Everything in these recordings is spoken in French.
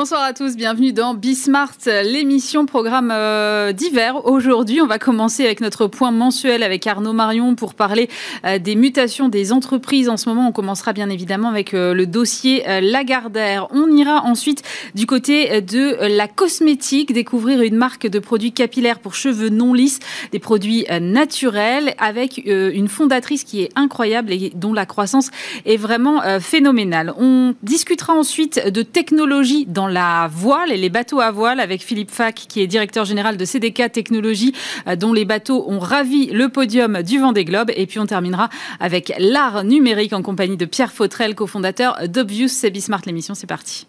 Bonsoir à tous, bienvenue dans Bismart, l'émission programme euh, d'hiver. Aujourd'hui, on va commencer avec notre point mensuel avec Arnaud Marion pour parler euh, des mutations des entreprises. En ce moment, on commencera bien évidemment avec euh, le dossier Lagardère. On ira ensuite du côté de la cosmétique, découvrir une marque de produits capillaires pour cheveux non lisses, des produits naturels avec une fondatrice qui est incroyable et dont la croissance est vraiment phénoménale. On discutera ensuite de technologie dans la voile et les bateaux à voile avec Philippe Fac, qui est directeur général de CDK Technologies, euh, dont les bateaux ont ravi le podium du Vendée Globe. Et puis on terminera avec l'art numérique en compagnie de Pierre Fautrel, cofondateur d'Obvious. C'est Bismart l'émission, c'est parti.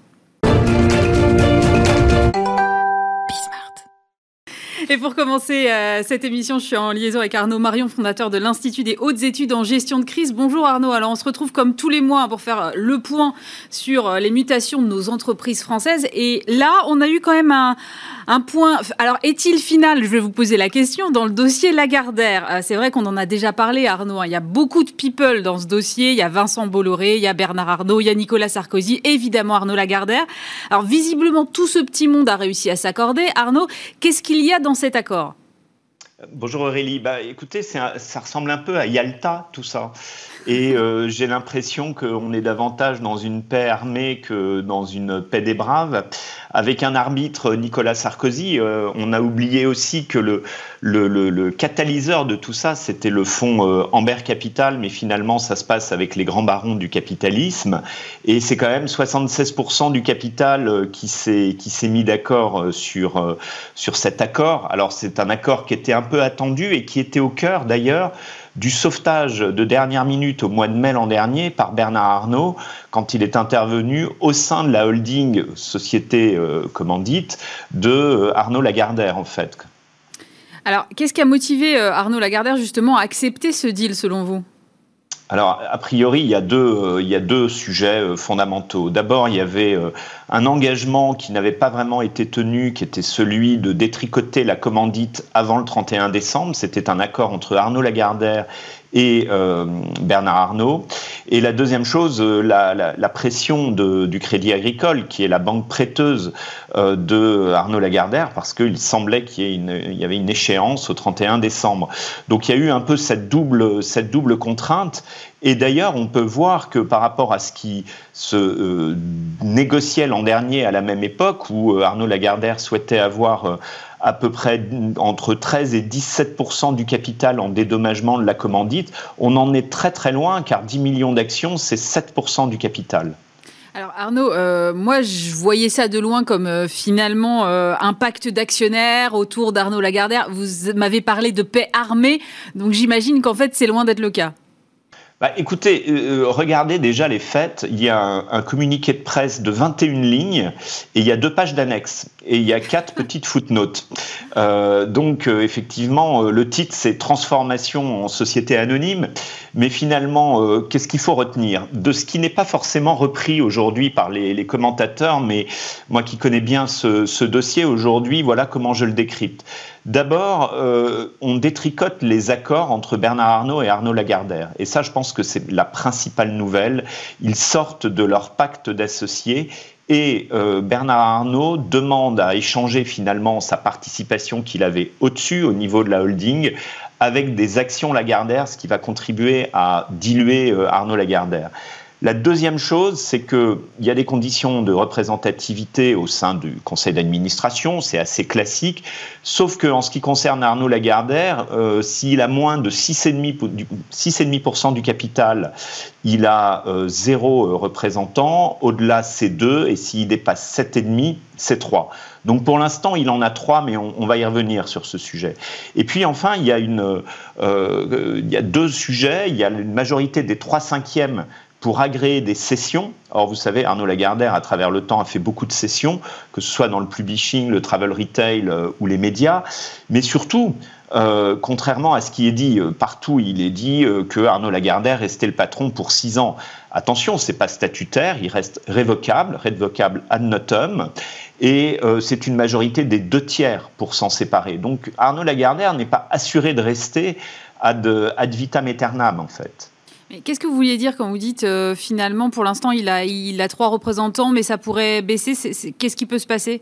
Et pour commencer euh, cette émission, je suis en liaison avec Arnaud Marion, fondateur de l'Institut des hautes études en gestion de crise. Bonjour Arnaud. Alors on se retrouve comme tous les mois pour faire le point sur euh, les mutations de nos entreprises françaises. Et là, on a eu quand même un, un point. Alors est-il final? Je vais vous poser la question dans le dossier Lagardère. Euh, c'est vrai qu'on en a déjà parlé, Arnaud. Hein. Il y a beaucoup de people dans ce dossier. Il y a Vincent Bolloré, il y a Bernard Arnault, il y a Nicolas Sarkozy, évidemment Arnaud Lagardère. Alors visiblement, tout ce petit monde a réussi à s'accorder. Arnaud, qu'est-ce qu'il y a dans accord? Bonjour Aurélie. Bah, écoutez, ça ressemble un peu à Yalta, tout ça. Et euh, j'ai l'impression qu'on est davantage dans une paix armée que dans une paix des braves. Avec un arbitre, Nicolas Sarkozy, euh, on a oublié aussi que le, le, le, catalyseur de tout ça, c'était le fonds euh, Amber Capital, mais finalement, ça se passe avec les grands barons du capitalisme. Et c'est quand même 76% du capital qui s'est mis d'accord sur, sur cet accord. Alors, c'est un accord qui était un peu attendu et qui était au cœur, d'ailleurs, du sauvetage de dernière minute au mois de mai l'an dernier par Bernard Arnault quand il est intervenu au sein de la holding société euh, commandite de euh, Arnaud Lagardère en fait. Alors, qu'est-ce qui a motivé euh, Arnaud Lagardère justement à accepter ce deal selon vous? Alors, a priori, il y a deux, deux sujets fondamentaux. D'abord, il y avait un engagement qui n'avait pas vraiment été tenu, qui était celui de détricoter la commandite avant le 31 décembre. C'était un accord entre Arnaud Lagardère et euh, Bernard Arnault. Et la deuxième chose, euh, la, pression du Crédit Agricole, qui est la banque prêteuse euh, de Arnaud Lagardère, parce qu'il semblait qu'il y, y, avait une échéance au 31 décembre. Donc il y a eu un peu cette double, cette double contrainte. Et d'ailleurs, on peut voir que par rapport à ce qui se euh, négociait l'an dernier à la même époque, où euh, Arnaud Lagardère souhaitait avoir à peu près entre 13 et 17% du capital en dédommagement de la commandite, on en est très très loin, car 10 millions d'actions, c'est 7% du capital. Alors Arnaud, moi je voyais ça de loin comme finalement un pacte d'actionnaires autour d'Arnaud Lagardère. Vous m'avez parlé de paix armée, donc j'imagine qu'en fait c'est loin d'être le cas. Bah, écoutez, euh, euh, regardez déjà les faits. Il y a un, communiqué de presse de 21 lignes et il y a deux pages d'annexes et il y a quatre petites footnotes. Euh, donc, effectivement, le titre, c'est Transformation en société anonyme. Mais finalement, qu'est-ce qu'il faut retenir? De ce qui n'est pas forcément repris aujourd'hui par les, commentateurs, mais moi qui connais bien ce, ce dossier aujourd'hui, voilà comment je le décrypte. D'abord, on détricote les accords entre Bernard Arnault et Arnaud Lagardère. Et ça, je pense que c'est la principale nouvelle. Ils sortent de leur pacte d'associés et euh, Bernard Arnault demande à échanger finalement sa participation qu'il avait au-dessus, au niveau de la holding, avec des actions Lagardère, ce qui va contribuer à diluer euh, Arnaud Lagardère. La deuxième chose, c'est qu'il y a des conditions de représentativité au sein du conseil d'administration, c'est assez classique, sauf qu'en ce qui concerne Arnaud Lagardère, euh, s'il a moins de 6,5% du capital, il a euh, zéro euh, représentant, au-delà c'est deux, et s'il dépasse 7,5, c'est trois. Donc pour l'instant, il en a trois, mais on, va y revenir sur ce sujet. Et puis enfin, il y a, il y a deux sujets. Il y a une majorité des trois cinquièmes pour agréer des sessions. Or, vous savez, Arnaud Lagardère, à travers le temps, a fait beaucoup de sessions, que ce soit dans le publishing, le travel retail euh, ou les médias. Mais surtout, euh, contrairement à ce qui est dit euh, partout, il est dit que Arnaud Lagardère restait le patron pour six ans. Attention, c'est pas statutaire, il reste révocable, révocable ad notum, et c'est une majorité des deux tiers pour s'en séparer. Donc Arnaud Lagardère n'est pas assuré de rester ad, ad vitam aeternam en fait. Qu'est-ce que vous vouliez dire quand vous dites finalement, pour l'instant, il a, trois représentants, mais ça pourrait baisser Qu'est-ce qui peut se passer?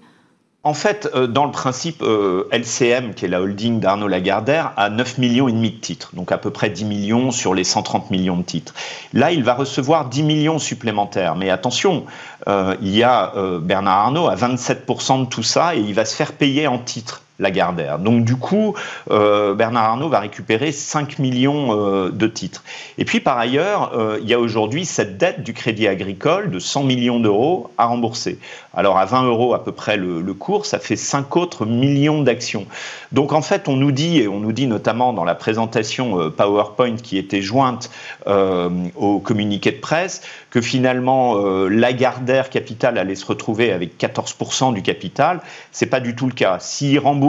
En fait, euh, dans le principe, euh, LCM, qui est la holding d'Arnaud Lagardère, a 9 millions et demi de titres, donc à peu près 10 millions sur les 130 millions de titres. Là, il va recevoir 10 millions supplémentaires. Mais attention, euh, il y a Bernard Arnault à 27% de tout ça et il va se faire payer en titres. Lagardère. Donc du coup, euh, Bernard Arnault va récupérer 5 millions euh, de titres. Et puis par ailleurs, euh, il y a aujourd'hui cette dette du Crédit Agricole de 100 millions d'euros à rembourser. Alors à 20 euros à peu près le, cours, ça fait 5 autres millions d'actions. Donc en fait, on nous dit, et on nous dit notamment dans la présentation PowerPoint qui était jointe au communiqué de presse, que finalement Lagardère Capital allait se retrouver avec 14% du capital. C'est pas du tout le cas. S'il rembourse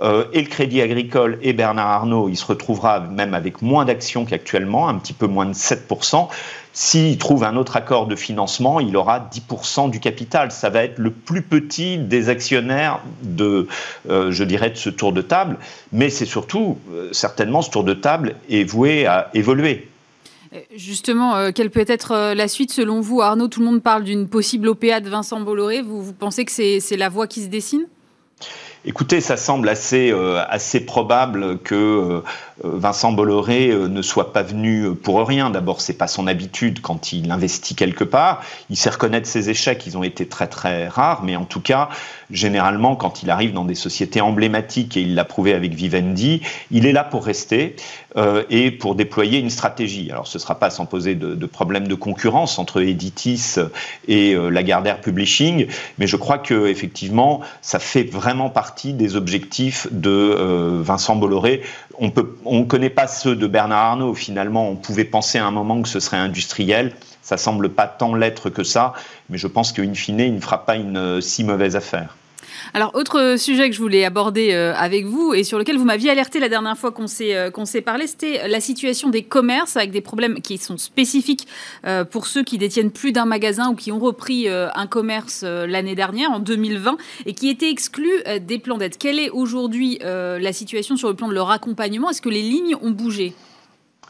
euh, et le Crédit Agricole et Bernard Arnault, il se retrouvera même avec moins d'actions qu'actuellement, un petit peu moins de 7%. S'il trouve un autre accord de financement, il aura 10% du capital. Ça va être le plus petit des actionnaires de, euh, je dirais, de ce tour de table. Mais c'est surtout, euh, certainement, ce tour de table est voué à évoluer. Justement, quelle peut être la suite selon vous? Arnaud, tout le monde parle d'une possible OPA de Vincent Bolloré. Vous, vous pensez que c'est la voie qui se dessine? Écoutez, ça semble assez, euh, assez probable que euh, Vincent Bolloré euh, ne soit pas venu pour rien. D'abord, c'est pas son habitude quand il investit quelque part. Il sait reconnaître ses échecs, ils ont été très très rares, mais en tout cas, généralement, quand il arrive dans des sociétés emblématiques, et il l'a prouvé avec Vivendi, il est là pour rester et pour déployer une stratégie. Alors, ce ne sera pas sans poser de, de problèmes de concurrence entre Editis et Lagardère Publishing, mais je crois que effectivement, ça fait vraiment partie des objectifs de euh, Vincent Bolloré. On ne on connaît pas ceux de Bernard Arnault. Finalement, on pouvait penser à un moment que ce serait industriel. Ça semble pas tant l'être que ça, mais je pense qu'in fine, il ne fera pas une euh, si mauvaise affaire. Alors, autre sujet que je voulais aborder euh, avec vous et sur lequel vous m'aviez alerté la dernière fois qu'on s'est euh, qu'on s'est parlé, c'était la situation des commerces avec des problèmes qui sont spécifiques euh, pour ceux qui détiennent plus d'un magasin ou qui ont repris un commerce l'année dernière, en 2020, et qui étaient exclus des plans d'aide. Quelle est aujourd'hui la situation sur le plan de leur accompagnement? Est-ce que les lignes ont bougé?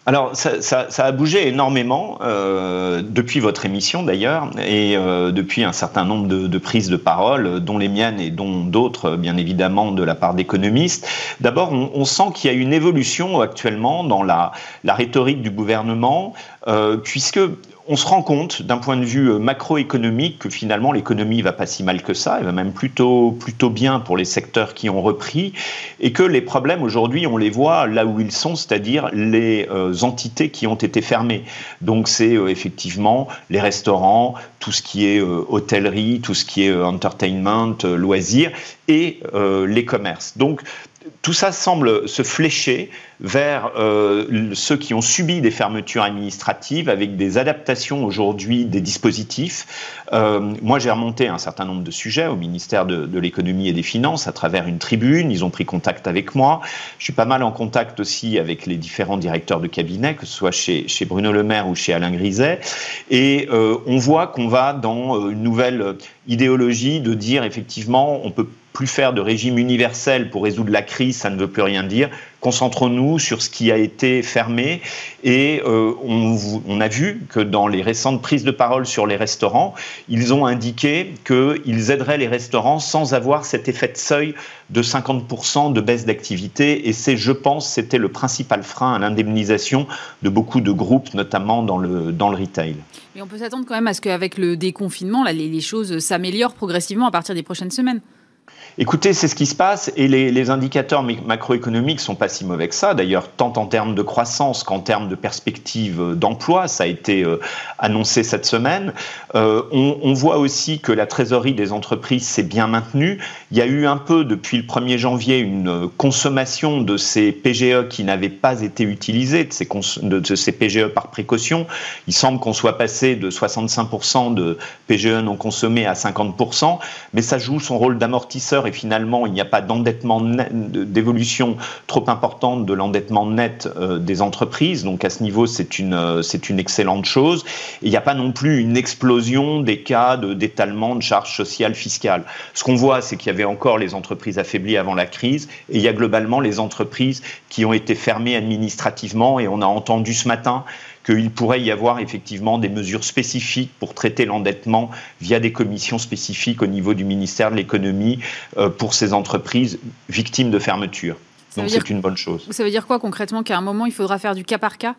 Alors, ça, ça, ça, a bougé énormément euh, depuis votre émission d'ailleurs, et euh, depuis un certain nombre de, de, prises de parole, dont les miennes et dont d'autres, bien évidemment, de la part d'économistes. D'abord, on, on, sent qu'il y a une évolution actuellement dans la, la rhétorique du gouvernement, euh, puisque on se rend compte d'un point de vue euh, macroéconomique que finalement l'économie va pas si mal que ça, elle va même plutôt plutôt bien pour les secteurs qui ont repris et que les problèmes aujourd'hui on les voit là où ils sont, c'est-à-dire les euh, entités qui ont été fermées. Donc c'est euh, effectivement les restaurants, tout ce qui est hôtellerie, tout ce qui est entertainment, loisirs et les commerces. Donc tout ça semble se flécher vers euh, ceux qui ont subi des fermetures administratives avec des adaptations aujourd'hui des dispositifs. Euh, moi, j'ai remonté un certain nombre de sujets au ministère de, l'économie et des finances à travers une tribune. Ils ont pris contact avec moi. Je suis pas mal en contact aussi avec les différents directeurs de cabinet, que ce soit chez, chez Bruno Le Maire ou chez Alain Griset. Et euh, on voit qu'on va dans une nouvelle idéologie de dire effectivement on peut plus faire de régime universel pour résoudre la crise, ça ne veut plus rien dire. Concentrons-nous sur ce qui a été fermé. Et euh, on, a vu que dans les récentes prises de parole sur les restaurants, ils ont indiqué qu'ils aideraient les restaurants sans avoir cet effet de seuil de 50% de baisse d'activité. Et c'est, je pense, c'était le principal frein à l'indemnisation de beaucoup de groupes, notamment dans le, dans le retail. Mais on peut s'attendre quand même à ce qu'avec le déconfinement, les choses s'améliorent progressivement à partir des prochaines semaines. Écoutez, c'est ce qui se passe et les, indicateurs macroéconomiques sont pas si mauvais que ça. D'ailleurs, tant en termes de croissance qu'en termes de perspectives d'emploi, ça a été euh, annoncé cette semaine. Euh, on, voit aussi que la trésorerie des entreprises s'est bien maintenue. Il y a eu un peu depuis le 1er janvier une consommation de ces PGE qui n'avaient pas été utilisés, de ces, de, de ces PGE par précaution. Il semble qu'on soit passé de 65% de PGE non consommés à 50%, mais ça joue son rôle d'amortisseur et finalement il n'y a pas d'endettement d'évolution trop importante de l'endettement net euh, des entreprises. Donc à ce niveau, c'est une, euh, c'est une excellente chose. Il n'y a pas non plus une explosion des cas d'étalement de, charges sociales fiscales. Ce qu'on voit, c'est qu'il y avait encore les entreprises affaiblies avant la crise et il y a globalement les entreprises qui ont été fermées administrativement et on a entendu ce matin qu'il pourrait y avoir effectivement des mesures spécifiques pour traiter l'endettement via des commissions spécifiques au niveau du ministère de l'économie euh, pour ces entreprises victimes de fermeture. Donc c'est une bonne chose. Ça veut dire quoi concrètement Qu'à un moment, il faudra faire du cas par cas?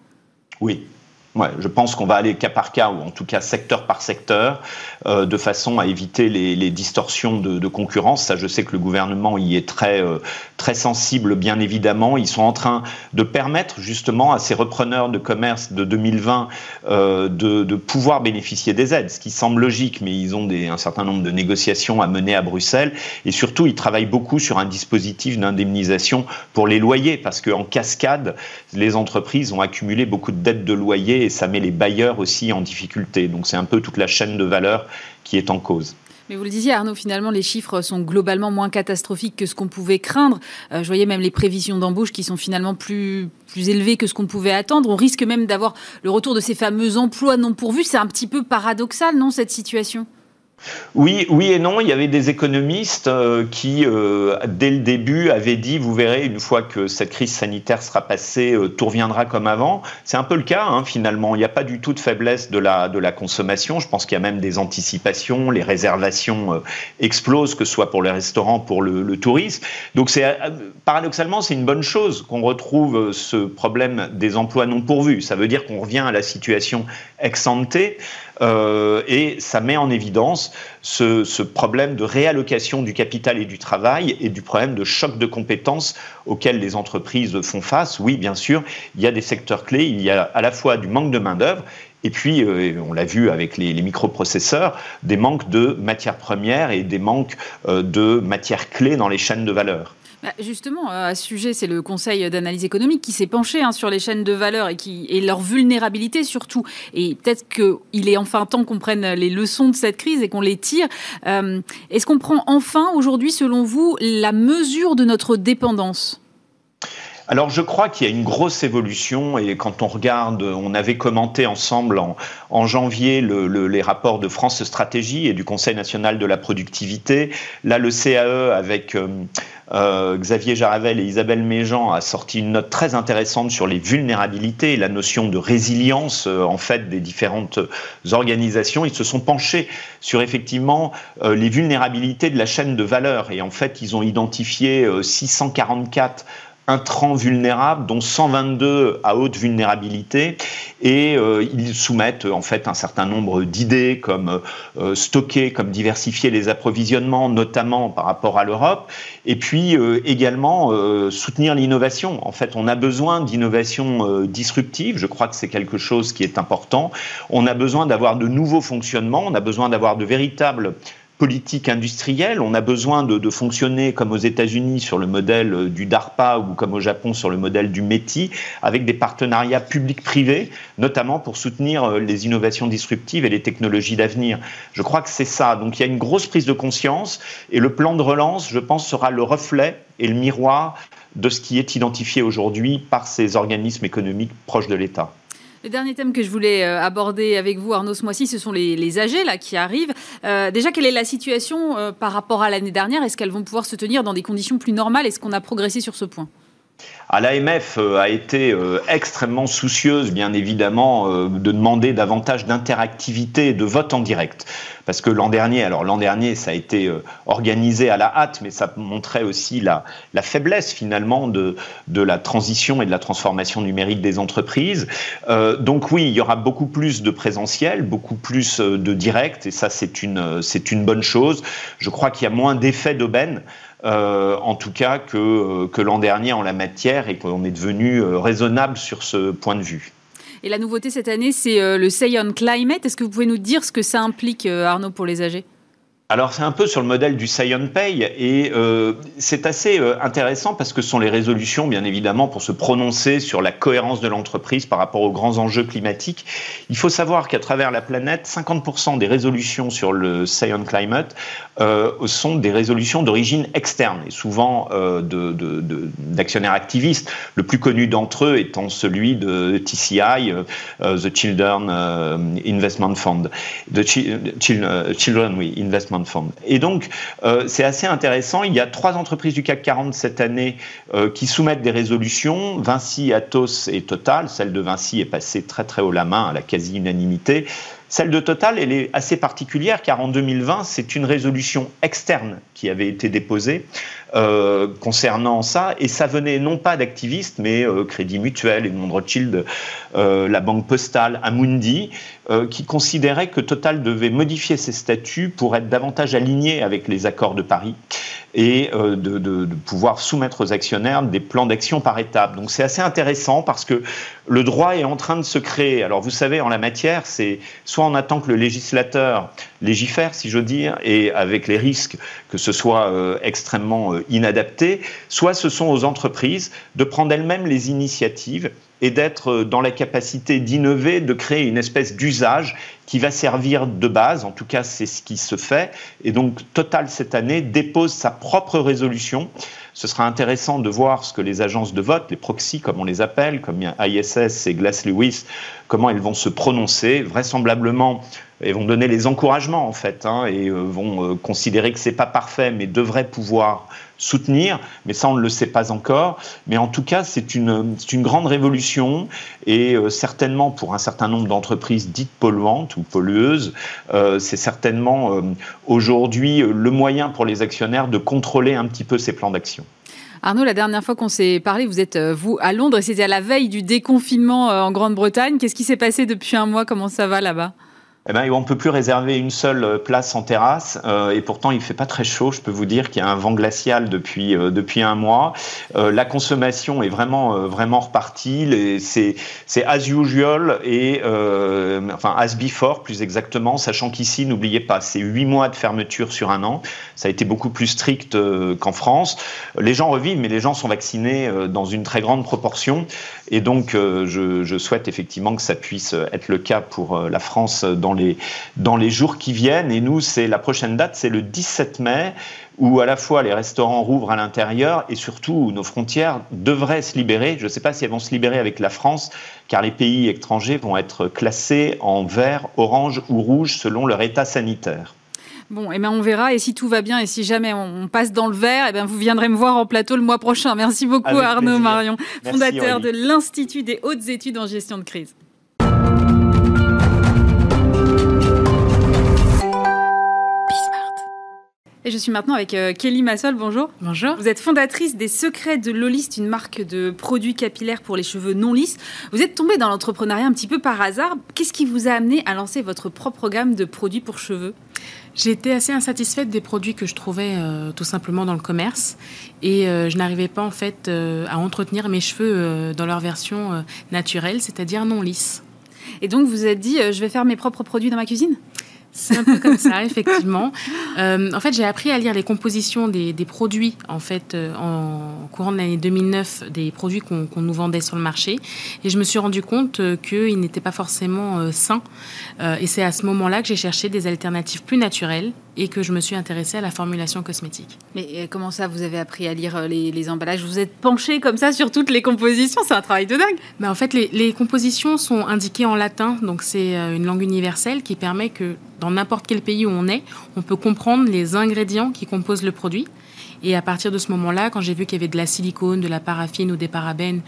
Oui, Ouais, je pense qu'on va aller cas par cas, ou en tout cas secteur par secteur, euh, de façon à éviter les, distorsions de, concurrence. Ça, je sais que le gouvernement y est très, euh, très sensible, bien évidemment. Ils sont en train de permettre justement à ces repreneurs de commerce de 2020 euh, de, pouvoir bénéficier des aides, ce qui semble logique, mais ils ont un certain nombre de négociations à mener à Bruxelles. Et surtout, ils travaillent beaucoup sur un dispositif d'indemnisation pour les loyers, parce qu'en cascade, les entreprises ont accumulé beaucoup de dettes de loyers et ça met les bailleurs aussi en difficulté. Donc c'est un peu toute la chaîne de valeur qui est en cause. Mais vous le disiez, Arnaud, finalement, les chiffres sont globalement moins catastrophiques que ce qu'on pouvait craindre. Euh, je voyais même les prévisions d'embauche qui sont finalement plus, plus élevées que ce qu'on pouvait attendre. On risque même d'avoir le retour de ces fameux emplois non pourvus. C'est un petit peu paradoxal, non, cette situation? Oui, oui et non. Il y avait des économistes euh, qui, euh, dès le début, avaient dit, vous verrez, une fois que cette crise sanitaire sera passée, euh, tout reviendra comme avant. C'est un peu le cas, hein, finalement. Il n'y a pas du tout de faiblesse de la, de la consommation. Je pense qu'il y a même des anticipations. Les réservations explosent, que ce soit pour les restaurants, pour le, tourisme. Donc, c'est, paradoxalement, c'est une bonne chose qu'on retrouve ce problème des emplois non pourvus. Ça veut dire qu'on revient à la situation ex ante. Euh, et ça met en évidence ce, problème de réallocation du capital et du travail et du problème de choc de compétences auxquels les entreprises font face. Oui, bien sûr, il y a des secteurs clés, il y a à la fois du manque de main-d'œuvre et puis, euh, on l'a vu avec les, microprocesseurs, des manques de matières premières et des manques euh, de matières clés dans les chaînes de valeur. Bah, justement, euh, à ce sujet, c'est le Conseil d'analyse économique qui s'est penché hein, sur les chaînes de valeur et, leur vulnérabilité surtout. Et peut-être qu'il est enfin temps qu'on prenne les leçons de cette crise et qu'on les tire. Euh, est-ce qu'on prend enfin aujourd'hui, selon vous, la mesure de notre dépendance? Alors je crois qu'il y a une grosse évolution et quand on regarde, on avait commenté ensemble en, janvier les rapports de France Stratégie et du Conseil national de la productivité. Là, le CAE avec euh, euh, Xavier Jaravel et Isabelle Méjean a sorti une note très intéressante sur les vulnérabilités la notion de résilience euh, en fait des différentes organisations. Ils se sont penchés sur effectivement les vulnérabilités de la chaîne de valeur et en fait ils ont identifié 644 intrants vulnérables, dont 122 à haute vulnérabilité, et euh, ils soumettent en fait un certain nombre d'idées comme euh, stocker, comme diversifier les approvisionnements, notamment par rapport à l'Europe, et puis euh, également soutenir l'innovation. En fait, on a besoin d'innovation disruptive. Je crois que c'est quelque chose qui est important. On a besoin d'avoir de nouveaux fonctionnements. On a besoin d'avoir de véritables politique industrielle. On a besoin de, fonctionner comme aux États-Unis sur le modèle euh, du DARPA ou comme au Japon sur le modèle du METI, avec des partenariats publics-privés, notamment pour soutenir euh, les innovations disruptives et les technologies d'avenir. Je crois que c'est ça. Donc il y a une grosse prise de conscience et le plan de relance, je pense, sera le reflet et le miroir de ce qui est identifié aujourd'hui par ces organismes économiques proches de l'État. Le dernier thème que je voulais euh, aborder avec vous, Arnaud, ce mois-ci, ce sont les, les âgés là, qui arrivent. Euh, déjà, quelle est la situation euh, par rapport à l'année dernière? Est-ce qu'elles vont pouvoir se tenir dans des conditions plus normales? Est-ce qu'on a progressé sur ce point? Ah, L'AMF a été extrêmement soucieuse, bien évidemment, de demander davantage d'interactivité et de vote en direct parce que l'an dernier, alors l'an dernier, ça a été euh, organisé à la hâte, mais ça montrait aussi la, la faiblesse finalement de, de la transition et de la transformation numérique des entreprises. Euh, donc oui, il y aura beaucoup plus de présentiel, beaucoup plus euh, de direct, et ça c'est une, c'est une bonne chose. Je crois qu'il y a moins d'effets d'aubaine. Euh, en tout cas que, que l'an dernier en la matière et qu'on est devenu raisonnable sur ce point de vue. Et la nouveauté cette année, c'est euh, le Say on Climate. Est-ce que vous pouvez nous dire ce que ça implique, euh, Arnaud, pour les âgés alors c'est un peu sur le modèle du Scion Pay et euh, c'est assez euh, intéressant parce que ce sont les résolutions bien évidemment pour se prononcer sur la cohérence de l'entreprise par rapport aux grands enjeux climatiques. Il faut savoir qu'à travers la planète, 50% des résolutions sur le Scion Climate euh, sont des résolutions d'origine externe et souvent d'actionnaires de, de, activistes. Le plus connu d'entre eux étant celui de TCI, The Children Investment Fund, the Children Investment Et donc, c'est assez intéressant. Il y a trois entreprises du CAC 40 cette année qui soumettent des résolutions. Vinci, Atos et Total. Celle de Vinci est passée très très haut la main à la quasi-unanimité. Celle de Total, elle est assez particulière car en 2020, c'est une résolution externe qui avait été déposée euh, concernant ça. Et ça venait non pas d'activistes mais euh, Crédit Mutuel, Edmond Rothschild, euh, la Banque Postale, Amundi, qui considéraient que Total devait modifier ses statuts pour être davantage aligné avec les accords de Paris et de, de, pouvoir soumettre aux actionnaires des plans d'action par étapes. Donc c'est assez intéressant parce que le droit est en train de se créer. Alors vous savez, en la matière, c'est soit on attend que le législateur légifère, si je veux dire, et avec les risques que ce soit euh, extrêmement euh, inadapté, soit ce sont aux entreprises de prendre elles-mêmes les initiatives et d'être euh, dans la capacité d'innover, de créer une espèce d'usage qui va servir de base, en tout cas c'est ce qui se fait. Et donc Total cette année dépose sa propre résolution. Ce sera intéressant de voir ce que les agences de vote, les proxys comme on les appelle, comme ISS et Glass Lewis, comment elles vont se prononcer. Vraisemblablement, elles vont donner les encouragements en fait, hein, et euh, vont euh, considérer que c'est pas parfait, mais devraient pouvoir soutenir, mais ça on ne le sait pas encore. Mais en tout cas, c'est une, une grande révolution et euh, certainement pour un certain nombre d'entreprises dites polluantes ou pollueuses, c'est certainement aujourd'hui le moyen pour les actionnaires de contrôler un petit peu ces plans d'action. Arnaud, la dernière fois qu'on s'est parlé, vous êtes vous à Londres et c'était à la veille du déconfinement en Grande-Bretagne. Qu'est-ce qui s'est passé depuis un mois? Comment ça va là-bas? Eh ben, on ne peut plus réserver une seule euh, place en terrasse euh, et pourtant il fait pas très chaud. Je peux vous dire qu'il y a un vent glacial depuis euh, depuis un mois. la consommation est vraiment vraiment repartie. C'est as usual et enfin as before plus exactement, sachant qu'ici n'oubliez pas c'est huit mois de fermeture sur un an. Ça a été beaucoup plus strict qu'en France. Les gens revivent, mais les gens sont vaccinés dans une très grande proportion et donc je, je souhaite effectivement que ça puisse être le cas pour la France dans les, dans les jours qui viennent. Et nous, c'est la prochaine date, c'est le 17 mai, où à la fois les restaurants rouvrent à l'intérieur et surtout où nos frontières devraient se libérer. Je ne sais pas si elles vont se libérer avec la France, car les pays étrangers vont être classés en vert, orange ou rouge selon leur état sanitaire. Bon, et eh ben on verra. Et si tout va bien et si jamais on passe dans le vert, et eh ben vous viendrez me voir en plateau le mois prochain. Merci beaucoup Arnaud Marion, fondateur de l'Institut des hautes études en gestion de crise. Et je suis maintenant avec euh, Kelly Massol. Bonjour. Bonjour. Vous êtes fondatrice des Secrets de Lolist, une marque de produits capillaires pour les cheveux non lisses. Vous êtes tombée dans l'entrepreneuriat un petit peu par hasard. Qu'est-ce qui vous a amené à lancer votre propre gamme de produits pour cheveux? J'étais assez insatisfaite des produits que je trouvais euh, tout simplement dans le commerce et euh, je n'arrivais pas en fait à entretenir mes cheveux dans leur version naturelle, c'est-à-dire non lisse. Et donc vous vous êtes dit, je vais faire mes propres produits dans ma cuisine? C'est un peu comme ça, effectivement. Euh, en fait, j'ai appris à lire les compositions des, produits, en fait, euh, en courant de l'année 2009, des produits qu'on nous vendait sur le marché. Et je me suis rendu compte euh, qu'ils n'étaient pas forcément sains. et c'est à ce moment-là que j'ai cherché des alternatives plus naturelles et que je me suis intéressée à la formulation cosmétique. Mais comment ça, vous avez appris à lire les, emballages? Vous êtes penché comme ça sur toutes les compositions? C'est un travail de dingue ben, En fait, les, les compositions sont indiquées en latin, donc c'est une langue universelle qui permet que dans n'importe quel pays où on est, on peut comprendre les ingrédients qui composent le produit. Et à partir de ce moment-là, quand j'ai vu qu'il y avait de la silicone, de la paraffine ou des parabènes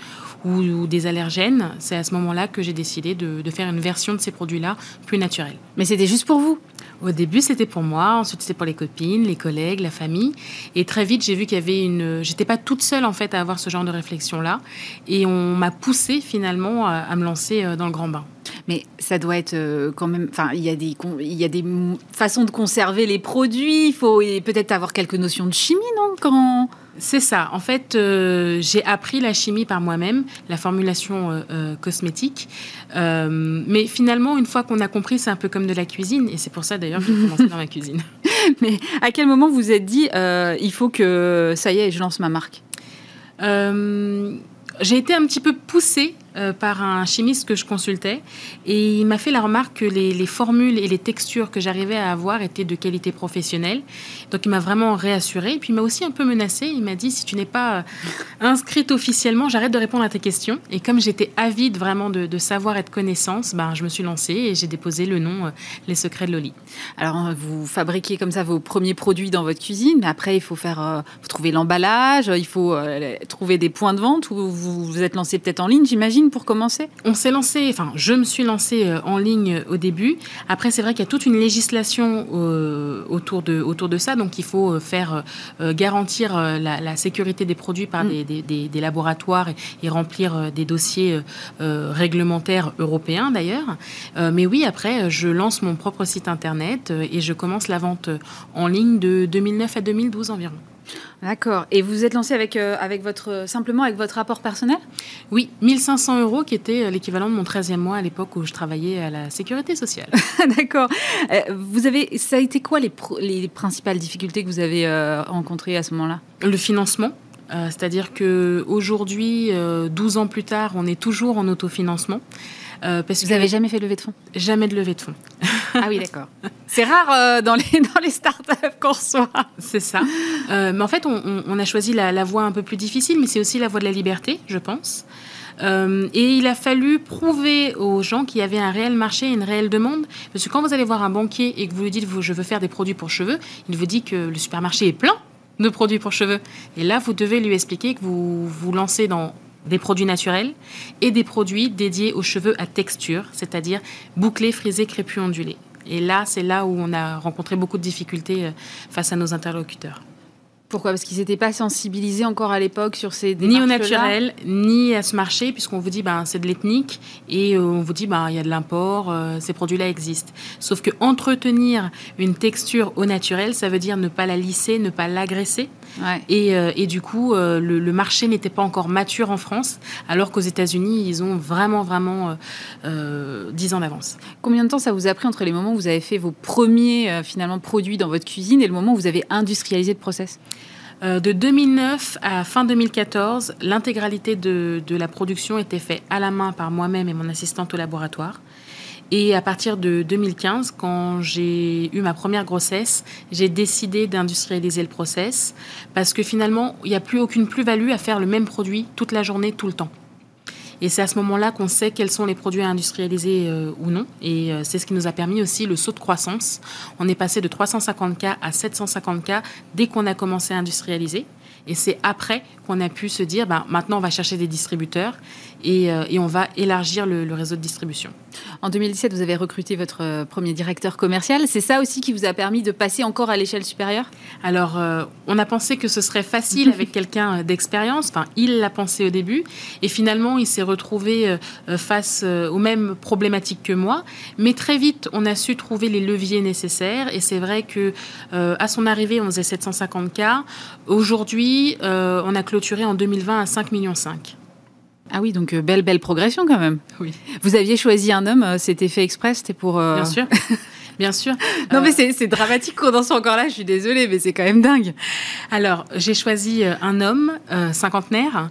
ou, des allergènes, c'est à ce moment-là que j'ai décidé de, de, faire une version de ces produits-là plus naturelle. Mais c'était juste pour vous? Au début, c'était pour moi. Ensuite, c'était pour les copines, les collègues, la famille. Et très vite, j'ai vu qu'il y avait une. J'étais pas toute seule en fait à avoir ce genre de réflexion-là. Et on m'a poussé finalement à me lancer euh, dans le grand bain. Mais ça doit être euh, quand même. Enfin, il y a des il y a des façons de conserver les produits. Il faut peut-être avoir quelques notions de chimie, non? Quand c'est ça. En fait, euh, j'ai appris la chimie par moi-même, la formulation euh, cosmétique. mais finalement, une fois qu'on a compris, c'est un peu comme de la cuisine. Et c'est pour ça d'ailleurs que j'ai commencé dans ma cuisine. Mais à quel moment vous êtes dit, il faut que ça y est, je lance ma marque? J'ai été un petit peu poussée euh, par un chimiste que je consultais et il m'a fait la remarque que les, formules et les textures que j'arrivais à avoir étaient de qualité professionnelle. Donc il m'a vraiment réassuré et puis il m'a aussi un peu menacé. Il m'a dit si tu n'es pas euh, inscrite officiellement, j'arrête de répondre à tes questions. Et comme j'étais avide vraiment de, savoir et de connaissances, ben, je me suis lancée et j'ai déposé le nom euh, Les Secrets de Loli. Alors vous fabriquez comme ça vos premiers produits dans votre cuisine, après il faut faire, vous trouver l'emballage, il faut trouver des points de vente ou vous vous êtes lancé peut-être en ligne, j'imagine pour commencer On s'est lancé, enfin, je me suis lancée euh, en ligne au début. Après, c'est vrai qu'il y a toute une législation euh, autour, de, autour de ça, donc il faut euh, faire garantir la, sécurité des produits par mm. des, laboratoires et, remplir des dossiers réglementaires européens d'ailleurs. mais oui, après, je lance mon propre site internet et je commence la vente en ligne de 2009 à 2012 environ. D'accord. Et vous êtes lancé avec, euh, avec votre, simplement avec votre rapport personnel? Oui, 1500 euros qui était euh, l'équivalent de mon 13e mois à l'époque où je travaillais à la sécurité sociale. D'accord. Euh, vous avez, ça a été quoi les, les principales difficultés que vous avez rencontrées à ce moment-là? Le financement. C'est-à-dire qu'aujourd'hui, 12 ans plus tard, on est toujours en autofinancement. Parce Vous n'avez jamais fait de levée de fonds Jamais de levée de fonds. Ah oui, d'accord. C'est rare euh, dans, les, dans les startups qu'on reçoit. C'est ça. Euh, mais en fait, on, a choisi la, voie un peu plus difficile, mais c'est aussi la voie de la liberté, je pense. Euh, et il a fallu prouver aux gens qu'il y avait un réel marché, une réelle demande. Parce que quand vous allez voir un banquier et que vous lui dites je veux faire des produits pour cheveux, il vous dit que le supermarché est plein de produits pour cheveux. Et là, vous devez lui expliquer que vous vous lancez dans des produits naturels et des produits dédiés aux cheveux à texture, c'est-à-dire bouclés, frisés, crépus, ondulés. Et là, c'est là où on a rencontré beaucoup de difficultés euh, face à nos interlocuteurs. Pourquoi? Parce qu'ils n'étaient pas sensibilisés encore à l'époque sur ces Ni au naturel, ni à ce marché, puisqu'on vous dit ben, c'est de l'ethnique et euh, on vous dit ben, il y a de l'import, euh, ces produits-là existent. Sauf que entretenir une texture au naturel, ça veut dire ne pas la lisser, ne pas l'agresser. Et, euh, et, du coup, le, marché n'était pas encore mature en France, alors qu'aux États-Unis, ils ont vraiment, vraiment euh, 10 ans d'avance. Combien de temps ça vous a pris entre les moments où vous avez fait vos premiers finalement produits dans votre cuisine et le moment où vous avez industrialisé le process? Euh, de 2009 à fin 2014, l'intégralité de, la production était faite à la main par moi-même et mon assistante au laboratoire. Et à partir de 2015, quand j'ai eu ma première grossesse, j'ai décidé d'industrialiser le process parce que finalement, il n'y a plus aucune plus-value à faire le même produit toute la journée, tout le temps. Et c'est à ce moment-là qu'on sait quels sont les produits à industrialiser euh, ou non. Et euh, c'est ce qui nous a permis aussi le saut de croissance. On est passé de 350 cas à 750 cas dès qu'on a commencé à industrialiser. Et c'est après qu'on a pu se dire, ben, maintenant on va chercher des distributeurs et, euh, et on va élargir le, le, réseau de distribution. En 2017, vous avez recruté votre euh, premier directeur commercial. C'est ça aussi qui vous a permis de passer encore à l'échelle supérieure? Alors, euh, on a pensé que ce serait facile avec quelqu'un d'expérience. Enfin, il l'a pensé au début. Et finalement, il s'est retrouvé face aux mêmes problématiques que moi. Mais très vite, on a su trouver les leviers nécessaires. Et c'est vrai que à son arrivée, on faisait 750 cas. Aujourd'hui, on a clôturé en 2020 à 5,5 millions. Ah oui, donc euh, belle, belle progression quand même. Oui. Vous aviez choisi un homme, euh, c'était fait exprès, c'était pour... Euh, Bien sûr. Bien sûr. non, mais c'est dramatique qu'on en soit encore là, je suis désolée, mais c'est quand même dingue. Alors, j'ai choisi un homme cinquantenaire,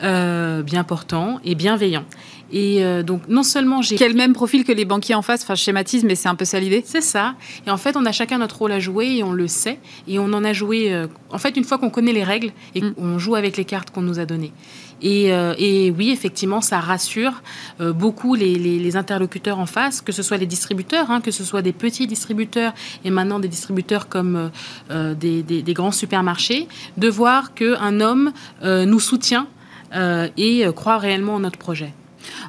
bien portant et bienveillant. Et donc, non seulement j'ai. Quel même profil que les banquiers en face, enfin, je schématise, mais c'est un peu ça l'idée C'est ça. Et en fait, on a chacun notre rôle à jouer et on le sait. Et on en a joué. en fait, une fois qu'on connaît les règles et mm. qu'on joue avec les cartes qu'on nous a données. Euh, et, oui, effectivement, ça rassure euh, beaucoup les, interlocuteurs en face, que ce soit les distributeurs, hein, que ce soit des petits distributeurs et maintenant des distributeurs comme euh, des, grands supermarchés, de voir qu'un homme nous soutient et croit réellement en notre projet.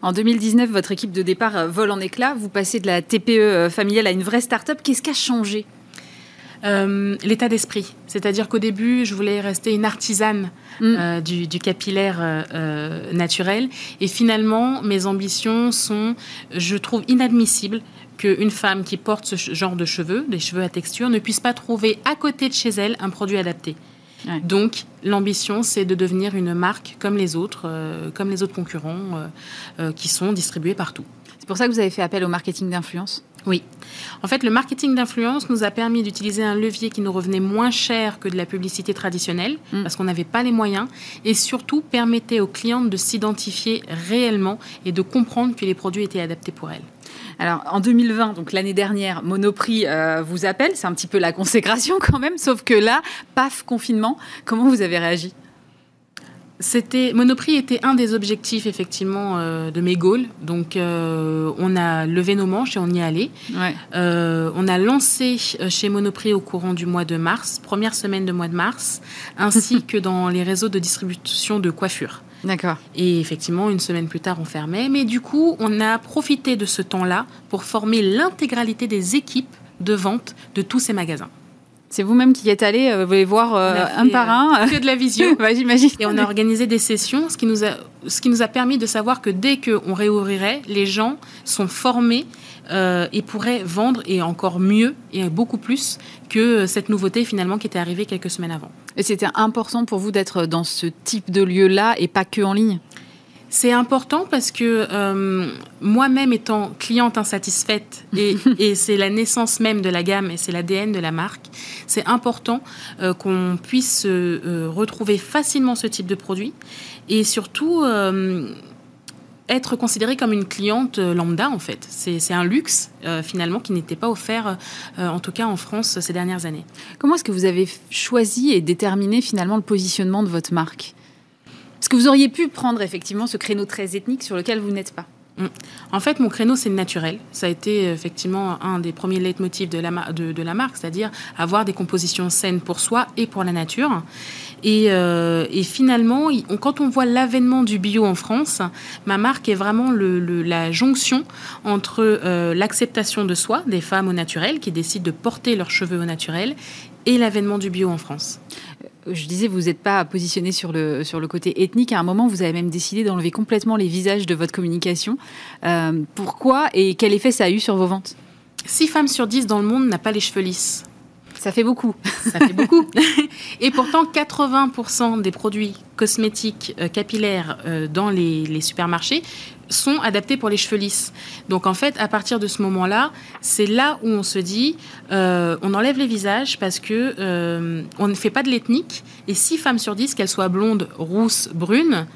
En 2019, votre équipe de départ vole en éclats. Vous passez de la TPE familiale à une vraie start-up. Qu'est-ce qui a changé? Euh, l'état d'esprit. C'est-à-dire qu'au début, je voulais rester une artisane mm. euh, du, capillaire euh, naturel. Et finalement, mes ambitions sont, je trouve inadmissible qu'une femme qui porte ce genre de cheveux, des cheveux à texture, ne puisse pas trouver à côté de chez elle un produit adapté. Donc, l'ambition, c'est de devenir une marque comme les autres, euh, comme les autres concurrents euh, euh, qui sont distribués partout. C'est pour ça que vous avez fait appel au marketing d'influence? Oui. En fait, le marketing d'influence nous a permis d'utiliser un levier qui nous revenait moins cher que de la publicité traditionnelle, mm. parce qu'on n'avait pas les moyens, et surtout permettait aux clientes de s'identifier réellement et de comprendre que les produits étaient adaptés pour elles. Alors en 2020, donc l'année dernière, Monoprix euh, vous appelle, c'est un petit peu la consécration quand même, sauf que là, paf, confinement. Comment vous avez réagi? C'était Monoprix était un des objectifs effectivement euh, de mes goals. Donc euh, on a levé nos manches et on y est allé. on a lancé chez Monoprix au courant du mois de mars, première semaine de mois de mars, ainsi que dans les réseaux de distribution de coiffure. D'accord. Et effectivement, une semaine plus tard, on fermait. Mais du coup, on a profité de ce temps-là pour former l'intégralité des équipes de vente de tous ces magasins. C'est vous-même qui y êtes allé, euh, vous voulez voir euh, un par un euh, Que de la visio. j'imagine. Et on a organisé des sessions, ce qui nous a, ce qui nous a permis de savoir que dès qu'on réouvrirait, les gens sont formés et pourraient vendre et encore mieux et beaucoup plus que cette nouveauté finalement qui était arrivée quelques semaines avant. Et c'était important pour vous d'être dans ce type de lieu-là et pas que en ligne? C'est important parce que euh, moi-même étant cliente insatisfaite, et, c'est la naissance même de la gamme et c'est l'ADN de la marque, c'est important euh, qu'on puisse euh, retrouver facilement ce type de produit et surtout être considérée comme une cliente lambda en fait. C'est un luxe finalement qui n'était pas offert en tout cas en France ces dernières années. Comment est-ce que vous avez choisi et déterminé finalement le positionnement de votre marque? Est-ce que vous auriez pu prendre effectivement ce créneau très ethnique sur lequel vous n'êtes pas mm. en fait, mon créneau, c'est le naturel. Ça a été effectivement un des premiers leitmotifs de la, de, la marque, c'est-à-dire avoir des compositions saines pour soi et pour la nature. Et, euh, finalement, quand on voit l'avènement du bio en France, ma marque est vraiment la jonction entre euh, l'acceptation de soi, des femmes au naturel, qui décident de porter leurs cheveux au naturel, et l'avènement du bio en France je disais, vous n'êtes pas positionné sur le, sur le côté ethnique. À un moment, vous avez même décidé d'enlever complètement les visages de votre communication. Euh, pourquoi et quel effet ça a eu sur vos ventes? 6 femmes sur 10 dans le monde n'a pas les cheveux lisses. Ça fait beaucoup. Ça fait beaucoup. Et pourtant, 80% des produits cosmétiques euh, capillaires euh, dans les, supermarchés sont adaptés pour les cheveux lisses. Donc en fait, à partir de ce moment-là, c'est là où on se dit, euh, on enlève les visages parce que on ne fait pas de l'ethnique. Et 6 femmes sur 10, qu'elles soient blondes, rousses, brunes,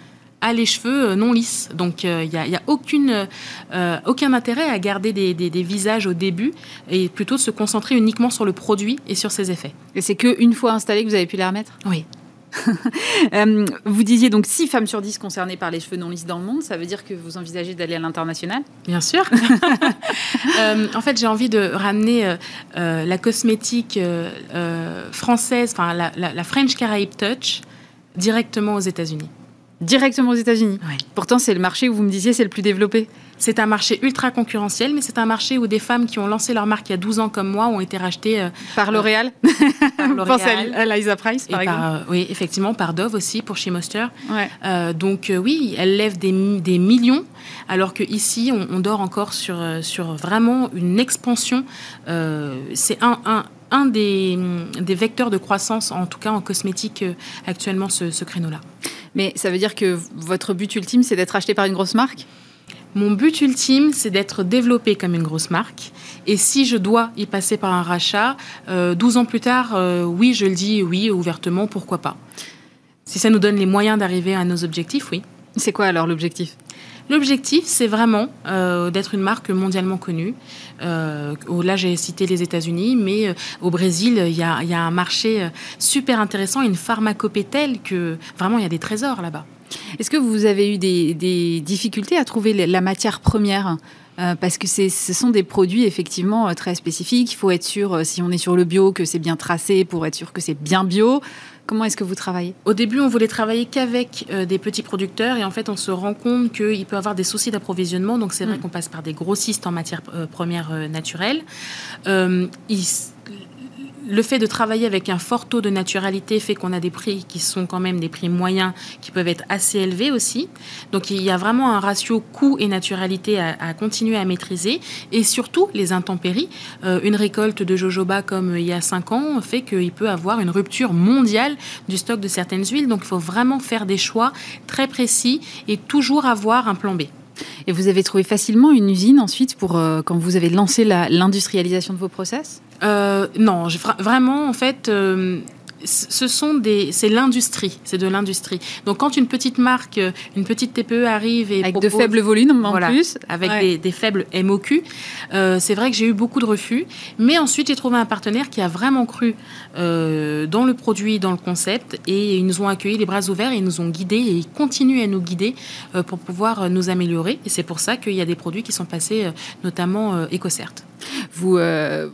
a les cheveux euh, non lisses. Donc il euh, n'y a, y a aucune, euh, aucun intérêt à garder des, des, visages au début et plutôt se concentrer uniquement sur le produit et sur ses effets. Et c'est qu'une fois installé que vous avez pu les remettre? Oui. vous disiez donc 6 femmes sur 10 concernées par les cheveux non lisses dans le monde. Ça veut dire que vous envisagez d'aller à l'international? Bien sûr. en fait, j'ai envie de ramener la cosmétique française, enfin la, la French Caraïbe Touch, directement aux États-Unis. Directement aux États-Unis? Pourtant, c'est le marché où vous me disiez c'est le plus développé. C'est un marché ultra concurrentiel, mais c'est un marché où des femmes qui ont lancé leur marque il y a 12 ans comme moi ont été rachetées euh, par L'Oréal. par L'Oréal. à Lisa Price, par exemple. Euh, oui, effectivement, par Dove aussi pour chez Moster. Euh, donc oui, elles lèvent des, des, millions, alors qu'ici, on, on dort encore sur, sur vraiment une expansion. c'est un, un un des, des, vecteurs de croissance, en tout cas en cosmétique actuellement, ce, ce créneau-là. Mais ça veut dire que votre but ultime, c'est d'être acheté par une grosse marque? Mon but ultime, c'est d'être développé comme une grosse marque. Et si je dois y passer par un rachat, 12 euh, ans plus tard, euh, oui, je le dis, oui, ouvertement, pourquoi pas. Si ça nous donne les moyens d'arriver à nos objectifs, oui. C'est quoi alors l'objectif? L'objectif, c'est vraiment euh, d'être une marque mondialement connue. Euh, là, j'ai cité les États-Unis, mais euh, au Brésil, il y a, un marché super intéressant, une pharmacopée telle que vraiment, il y a des trésors là-bas. Est-ce que vous avez eu des, difficultés à trouver la matière première? Parce que ce sont des produits effectivement très spécifiques. Il faut être sûr, si on est sur le bio, que c'est bien tracé pour être sûr que c'est bien bio. Comment est-ce que vous travaillez? Au début, on voulait travailler qu'avec euh, des petits producteurs et en fait, on se rend compte qu'il peut y avoir des soucis d'approvisionnement. Donc, c'est vrai mm. qu'on passe par des grossistes en matière euh, première euh, naturelle. Le fait de travailler avec un fort taux de naturalité fait qu'on a des prix qui sont quand même des prix moyens, qui peuvent être assez élevés aussi. Donc il y a vraiment un ratio coût et naturalité à, continuer à maîtriser. Et surtout, les intempéries. Euh, une récolte de jojoba comme il y a 5 ans fait qu'il peut avoir une rupture mondiale du stock de certaines huiles. Donc il faut vraiment faire des choix très précis et toujours avoir un plan B. Et vous avez trouvé facilement une usine ensuite pour euh, quand vous avez lancé l'industrialisation de vos process? Euh, Non, vraiment en fait. Euh, ce sont des, c'est l'industrie, c'est de l'industrie. Donc quand une petite marque, une petite TPE arrive et avec de faibles volumes en plus, avec des, faibles MOQ, euh, c'est vrai que j'ai eu beaucoup de refus. Mais ensuite j'ai trouvé un partenaire qui a vraiment cru euh, dans le produit, dans le concept, et ils nous ont accueillis les bras ouverts, et ils nous ont guidés et ils continuent à nous guider euh, pour pouvoir nous améliorer. Et c'est pour ça qu'il y a des produits qui sont passés, notamment EcoCert. Vous,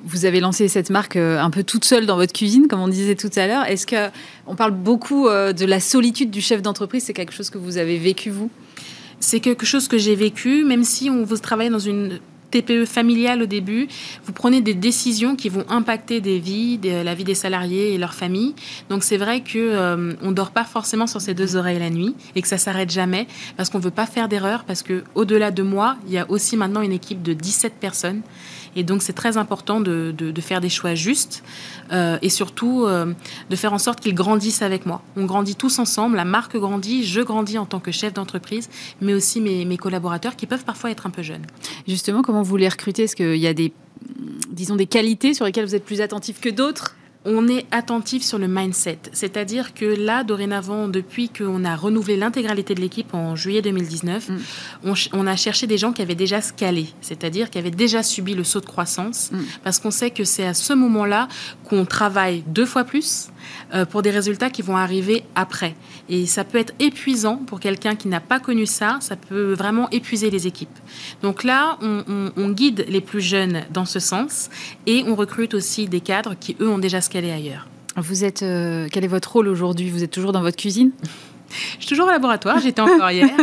vous avez lancé cette marque un peu toute seule dans votre cuisine, comme on disait tout à l'heure. Est-ce que on parle beaucoup euh, de la solitude du chef d'entreprise C'est quelque chose que vous avez vécu vous? C'est quelque chose que j'ai vécu, même si on vous travaille dans une TPE familiale au début, vous prenez des décisions qui vont impacter des vies, la vie des salariés et leurs familles. Donc c'est vrai que euh, dort pas forcément sur ses deux oreilles la nuit et que ça s'arrête jamais parce qu'on veut pas faire d'erreur parce que au-delà de moi, il y a aussi maintenant une équipe de 17 personnes et donc, c'est très important de, faire des choix justes euh, et surtout euh, de faire en sorte qu'ils grandissent avec moi. On grandit tous ensemble, la marque grandit, je grandis en tant que chef d'entreprise, mais aussi mes, mes collaborateurs qui peuvent parfois être un peu jeunes. Justement, comment vous les recrutez? Est-ce qu'il y a des, disons, des qualités sur lesquelles vous êtes plus attentif que d'autres? On est attentif sur le mindset. C'est-à-dire que là, dorénavant, depuis qu'on a renouvelé l'intégralité de l'équipe en juillet 2019, mm. on, a cherché des gens qui avaient déjà scalé, c'est-à-dire qui avaient déjà subi le saut de croissance, mm. parce qu'on sait que c'est à ce moment-là qu'on travaille deux fois plus euh, pour des résultats qui vont arriver après. Et ça peut être épuisant pour quelqu'un qui n'a pas connu ça, ça peut vraiment épuiser les équipes. Donc là, on, guide les plus jeunes dans ce sens et on recrute aussi des cadres qui, eux, ont déjà scalé ailleurs. Vous êtes, euh, quel est votre rôle aujourd'hui? Vous êtes toujours dans votre cuisine? Je suis toujours au laboratoire, j'étais encore hier.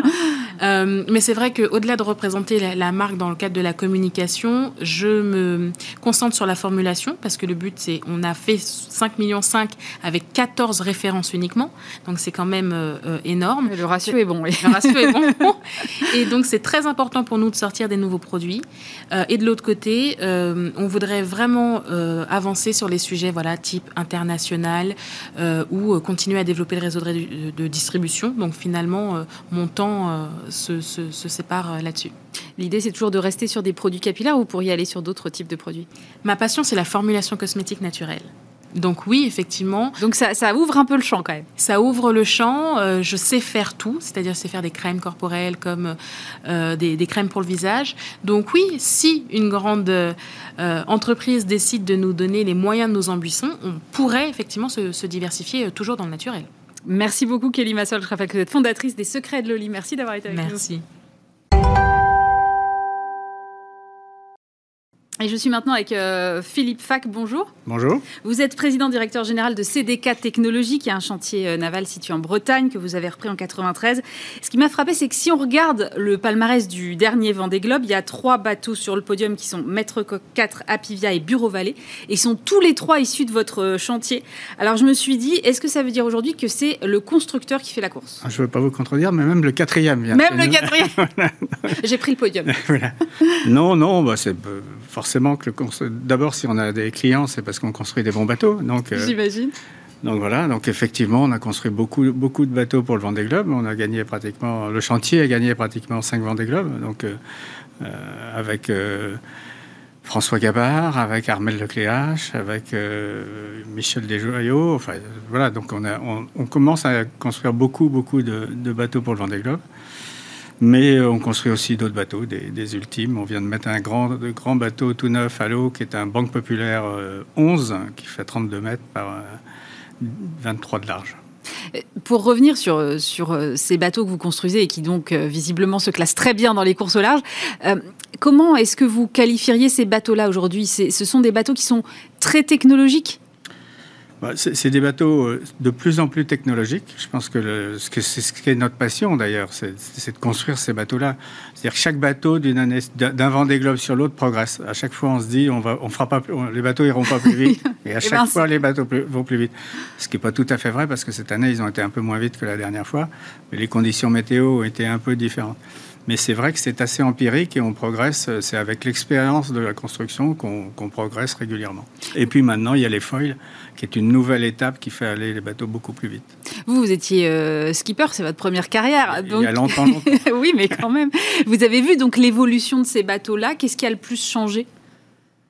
Euh, mais c'est vrai qu'au-delà de représenter la, marque dans le cadre de la communication, je me concentre sur la formulation parce que le but, c'est on a fait 5 millions 5 avec 14 références uniquement. Donc c'est quand même euh, euh, énorme. Le ratio est bon. Oui. Le ratio est bon. Et donc c'est très important pour nous de sortir des nouveaux produits. et de l'autre côté, on voudrait vraiment avancer sur les sujets voilà, type international ou continuer à développer le réseau de, de distribution donc finalement, euh, mon temps euh, se, sépare euh, là-dessus. L'idée, c'est toujours de rester sur des produits capillaires ou pour y aller sur d'autres types de produits? Ma passion, c'est la formulation cosmétique naturelle. Donc oui, effectivement. Donc ça, ouvre un peu le champ quand même. Ça ouvre le champ. je sais faire tout, c'est-à-dire je sais faire des crèmes corporelles comme des, crèmes pour le visage. Donc oui, si une grande entreprise décide de nous donner les moyens de nos ambitions, on pourrait effectivement se diversifier toujours dans le naturel. Merci beaucoup, Kelly Massol. Je rappelle que vous êtes fondatrice des Secrets de Loli. Merci d'avoir été avec nous. Merci. Et je suis maintenant avec euh, Philippe Fac. Bonjour. Bonjour. Vous êtes président directeur général de CDK Technologies, qui est un chantier euh, naval situé en Bretagne que vous avez repris en 93. Ce qui m'a frappé, c'est que si on regarde le palmarès du dernier Vendée Globe, il y a trois bateaux sur le podium qui sont Maître Coq 4, Apivia et Bureau Vallée, et ils sont tous les trois issus de votre euh, chantier. Alors je me suis dit, est-ce que ça veut dire aujourd'hui que c'est le constructeur qui fait la course? Ah, Je ne veux pas vous contredire, mais même le quatrième. Vient même le quatrième. J'ai pris le podium. Non, non, bah, c'est forcément forcément que d'abord, si on a des clients, c'est parce qu'on construit des bons bateaux. Donc, euh, j'imagine. Donc voilà, donc effectivement, on a construit beaucoup, beaucoup de bateaux pour le Vendée Globe. On a gagné pratiquement, le chantier a gagné pratiquement 5 Vendée Globe. Donc euh, euh, avec François Gabard, avec Armel Lecléache, avec Michel Desjoyaux. Enfin voilà, donc on, a, on, commence à construire beaucoup, beaucoup de, de bateaux pour le Vendée Globe. Mais euh, on construit aussi d'autres bateaux, des, ultimes. On vient de mettre un grand, grand bateau tout neuf à l'eau qui est un Banque Populaire 11 euh, qui fait 32 mètres par 23 euh, de large. Pour revenir sur, sur ces bateaux que vous construisez et qui donc visiblement se classent très bien dans les courses au large, comment est-ce que vous qualifieriez ces bateaux-là aujourd'hui? Ce sont des bateaux qui sont très technologiques? C'est des bateaux euh, de plus en plus technologiques. Je pense que c'est ce qui est notre passion d'ailleurs, c'est de construire ces bateaux-là. C'est-à-dire que chaque bateau d'un vent des globes sur l'autre progresse. À chaque fois, on se dit, on va, on fera pas, les bateaux iront pas plus vite. Et à chaque fois, les bateaux vont plus vite. Ce qui n'est pas tout à fait vrai parce que cette année, ils ont été un peu moins vite que la dernière fois. Mais les conditions météo ont été un peu différentes. Mais c'est vrai que c'est assez empirique et on progresse. C'est avec l'expérience de la construction qu'on progresse régulièrement. Et puis maintenant, il y a les foils, qui est une nouvelle étape qui fait aller les bateaux beaucoup plus vite. Vous, vous étiez euh, skipper, c'est votre première carrière. Il y a longtemps, longtemps. oui, mais quand même. Vous avez vu donc l'évolution de ces bateaux-là. Qu'est-ce qui a le plus changé?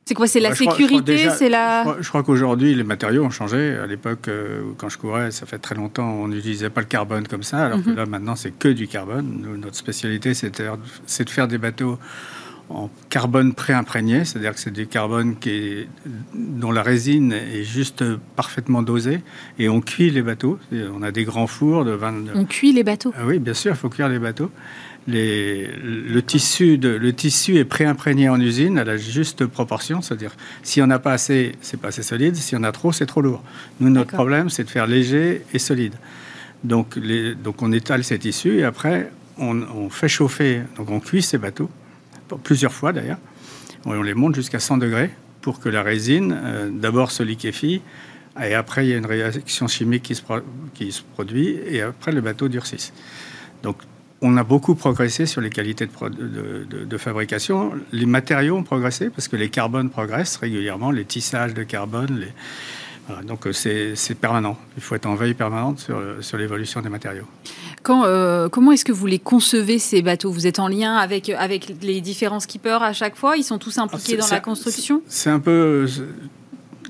C'est quoi C'est la sécurité C'est la. Je crois, qu'aujourd'hui, les matériaux ont changé. À l'époque, euh, quand je courais, ça fait très longtemps, on n'utilisait pas le carbone comme ça, alors que mhm. là, maintenant, c'est que du carbone. notre spécialité, c'est de faire des bateaux en carbone pré-imprégné, c'est-à-dire que c'est du carbone qui est, dont la résine est juste parfaitement dosée, et on cuit les bateaux. On a des grands fours de 20... On cuit les bateaux ah Oui, bien sûr, il faut cuire les bateaux le, tissu de, le tissu est pré-imprégné en usine à la juste proportion, c'est-à-dire si on n'a pas assez, c'est pas assez solide, si on a trop, c'est trop lourd. Nous, notre problème, c'est de faire léger et solide. Donc, donc on étale ces tissus et après, on, fait chauffer, donc on cuit ces bateaux, plusieurs fois d'ailleurs, on les monte jusqu'à 100 degrés pour que la résine, euh, d'abord se liquéfie, et après il y a une réaction chimique qui se, qui se produit, et après le bateau durcisse. Donc on a beaucoup progressé sur les qualités de, fabrication. Les matériaux ont progressé parce que les carbones progressent régulièrement, les tissages de carbone. donc euh, c'est permanent. Il faut être en veille permanente sur, l'évolution des matériaux. Euh, comment est-ce que vous les concevez, ces bateaux? Vous êtes en lien avec, avec les différents skippers à chaque fois? Ils sont tous impliqués dans la construction? C'est un peu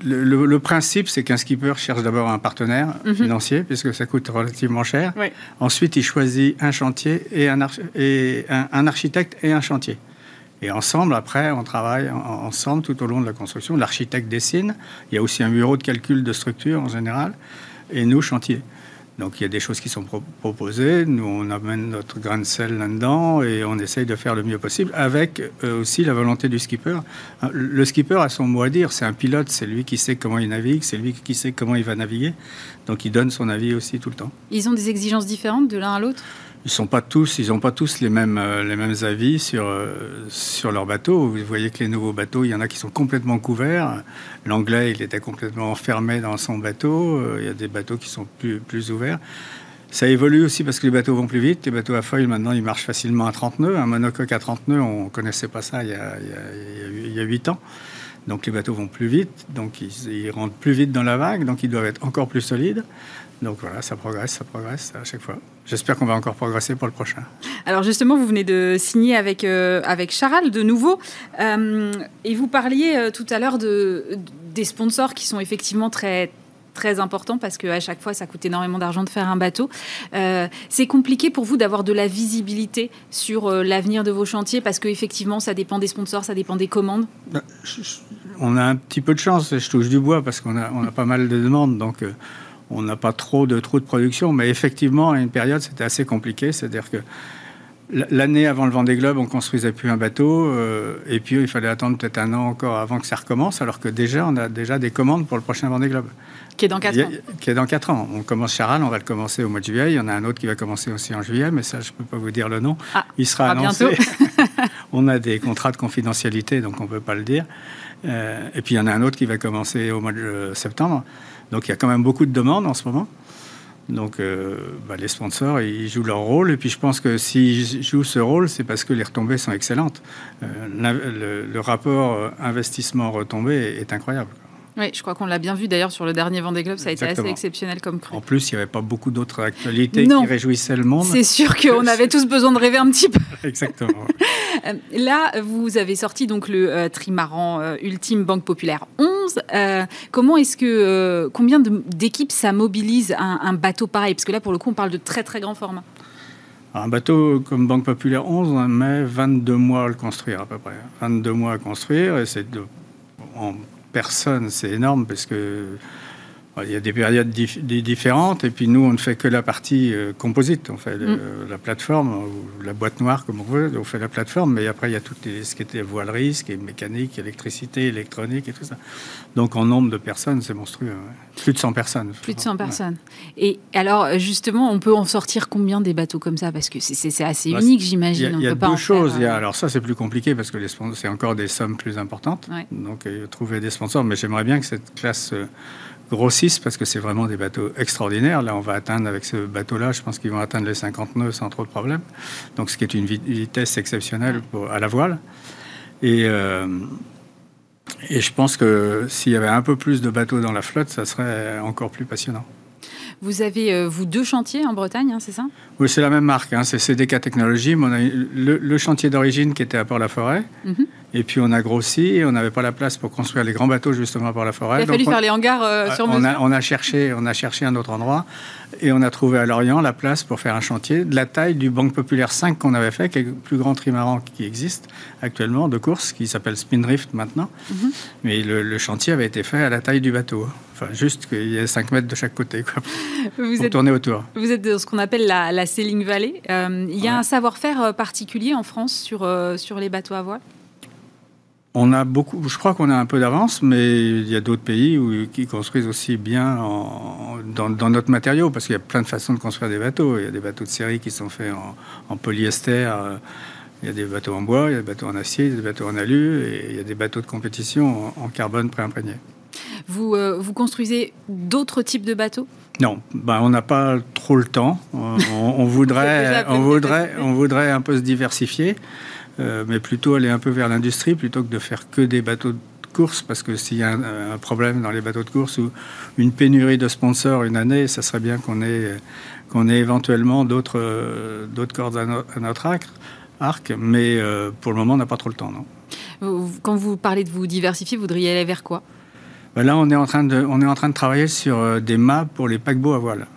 le, principe, c'est qu'un skipper cherche d'abord un partenaire mhm. financier, puisque ça coûte relativement cher. Ensuite, il choisit un chantier et un, et un, architecte et un chantier. Et ensemble, après, on travaille ensemble tout au long de la construction. L'architecte dessine. Il y a aussi un bureau de calcul de structure en général. Et nous, chantier. Donc il y a des choses qui sont proposées, nous on amène notre grain de sel là-dedans et on essaye de faire le mieux possible avec euh, aussi la volonté du skipper. Euh, le skipper a son mot à dire, c'est un pilote, c'est lui qui sait comment il navigue, c'est lui qui sait comment il va naviguer, donc il donne son avis aussi tout le temps. Ils ont des exigences différentes de l'un à l'autre? Ils sont pas tous, ils n'ont pas tous les mêmes, euh, les mêmes avis sur, euh, sur leur bateau. Vous voyez que les nouveaux bateaux, il y en a qui sont complètement couverts. L'anglais, il était complètement enfermé dans son bateau. Euh, il y a des bateaux qui sont plus, plus ouverts. Ça évolue aussi parce que les bateaux vont plus vite. Les bateaux à foil, maintenant, ils marchent facilement à 30 nœuds. Un monocoque à 30 nœuds, on ne connaissait pas ça il y, a, il, y a, 8 ans. Donc les bateaux vont plus vite, donc ils, rentrent plus vite dans la vague, donc ils doivent être encore plus solides. Donc voilà, ça progresse, ça progresse à chaque fois. J'espère qu'on va encore progresser pour le prochain. Alors justement, vous venez de signer avec, euh, avec Charal de nouveau. Euh, et vous parliez euh, tout à l'heure de, des sponsors qui sont effectivement très très importants parce qu'à chaque fois, ça coûte énormément d'argent de faire un bateau. c'est compliqué pour vous d'avoir de la visibilité sur l'avenir de vos chantiers parce qu'effectivement, ça dépend des sponsors, ça dépend des commandes? Bah, on a un petit peu de chance, je touche du bois parce qu'on a, on a pas mal de demandes. Donc on n'a pas trop de trous de production, mais effectivement, à une période, c'était assez compliqué. C'est-à-dire que l'année avant le Vendée Globe, on construisait plus un bateau, euh, et puis il fallait attendre peut-être un an encore avant que ça recommence, alors que déjà, on a déjà des commandes pour le prochain Vendée Globe. Qui est dans 4 ans. Qui est dans 4 ans. On commence Charal, on va le commencer au mois de juillet. Il y en a un autre qui va commencer aussi en juillet, mais ça, je ne peux pas vous dire le nom. Ah, il sera annoncé. on a des contrats de confidentialité, donc on ne peut pas le dire. Euh, et puis il y en a un autre qui va commencer au mois de euh, septembre. Donc il y a quand même beaucoup de demandes en ce moment. Donc euh, bah, les sponsors, ils jouent leur rôle. Et puis je pense que s'ils jouent ce rôle, c'est parce que les retombées sont excellentes. Euh, le, rapport investissement-retombée est incroyable. Oui, je crois qu'on l'a bien vu d'ailleurs sur le dernier Vendée Globe, ça a été assez exceptionnel comme cru. En plus, il n'y avait pas beaucoup d'autres actualités qui réjouissaient le monde. C'est sûr qu'on avait tous besoin de rêver un petit peu. Exactement. Euh, là, vous avez sorti donc le euh, trimaran euh, ultime Banque Populaire 11. comment est-ce que combien d'équipes ça mobilise un, bateau pareil? Parce que là, pour le coup, on parle de très très grand format. Un bateau comme Banque Populaire 11, on met 22 mois à le construire à peu près. 22 mois à construire et c'est en personne, c'est énorme parce que il y a des périodes différentes, et puis nous, on ne fait que la partie euh, composite. On fait mm. la plateforme, ou la boîte noire, comme on veut, on fait la plateforme, mais après, il y a tout ce qui était voilerie, ce qui est mécanique, électricité, électronique et tout ça. Donc, en nombre de personnes, c'est monstrueux. Plus de 100 personnes. Plus de 100 personnes. Et alors, justement, on peut en sortir combien des bateaux comme ça? Parce que c'est assez bah, unique, j'imagine. Il y a, deux choses. Euh, alors, ça, c'est plus compliqué parce que c'est encore des sommes plus importantes. Donc, faut trouver des sponsors, mais j'aimerais bien que cette classe grossissent parce que c'est vraiment des bateaux extraordinaires. Là, on va atteindre avec ce bateau-là, je pense qu'ils vont atteindre les 50 nœuds sans trop de problèmes. Donc, ce qui est une vitesse exceptionnelle pour, à la voile. Et, euh, et je pense que s'il y avait un peu plus de bateaux dans la flotte, ça serait encore plus passionnant. Vous avez, euh, vous, deux chantiers en Bretagne, hein, c'est ça? Oui, c'est la même marque, hein, c'est CDK Technologies. on a le, chantier d'origine qui était à Port-la-Forêt. Mhm. Et puis on a grossi et on n'avait pas la place pour construire les grands bateaux justement pour la forêt. Il a fallu faire les hangars euh, sur mesure. On a, cherché, on a cherché un autre endroit et on a trouvé à Lorient la place pour faire un chantier de la taille du Banque Populaire 5 qu'on avait fait, qui est le plus grand trimaran qui existe actuellement de course, qui s'appelle Spindrift maintenant. Mhm. Mais le, chantier avait été fait à la taille du bateau. Enfin, juste qu'il y ait 5 mètres de chaque côté quoi, vous pour tourner autour. Vous êtes de ce qu'on appelle la, la Sailing Valley. Euh, il y a un savoir-faire euh, particulier en France sur, sur les bateaux à voile? On a beaucoup, je crois qu'on a un peu d'avance, mais il y a d'autres pays qui construisent aussi bien dans, notre matériau, parce qu'il y a plein de façons de construire des bateaux. Il y a des bateaux de série qui sont faits en, polyester, euh, il y a des bateaux en bois, il y a des bateaux en acier, il y a des bateaux en alu, et il y a des bateaux de compétition en, carbone préimprégné. Vous, euh, vous construisez d'autres types de bateaux? Non, ben, on n'a pas trop le temps. On, voudrait, on, voudrait, on voudrait un peu se diversifier. Euh, mais plutôt aller un peu vers l'industrie plutôt que de faire que des bateaux de course, parce que s'il y a un, problème dans les bateaux de course ou une pénurie de sponsors une année, ça serait bien qu'on ait, qu'on ait éventuellement d'autres, d'autres cordes à, notre arc, arc mais euh, pour le moment, on n'a pas trop le temps. Non Quand vous parlez de vous diversifier, vous voudriez aller vers quoi? Ben Là, on est, en train de, on est en train de travailler sur euh, des mâts pour les paquebots à voile.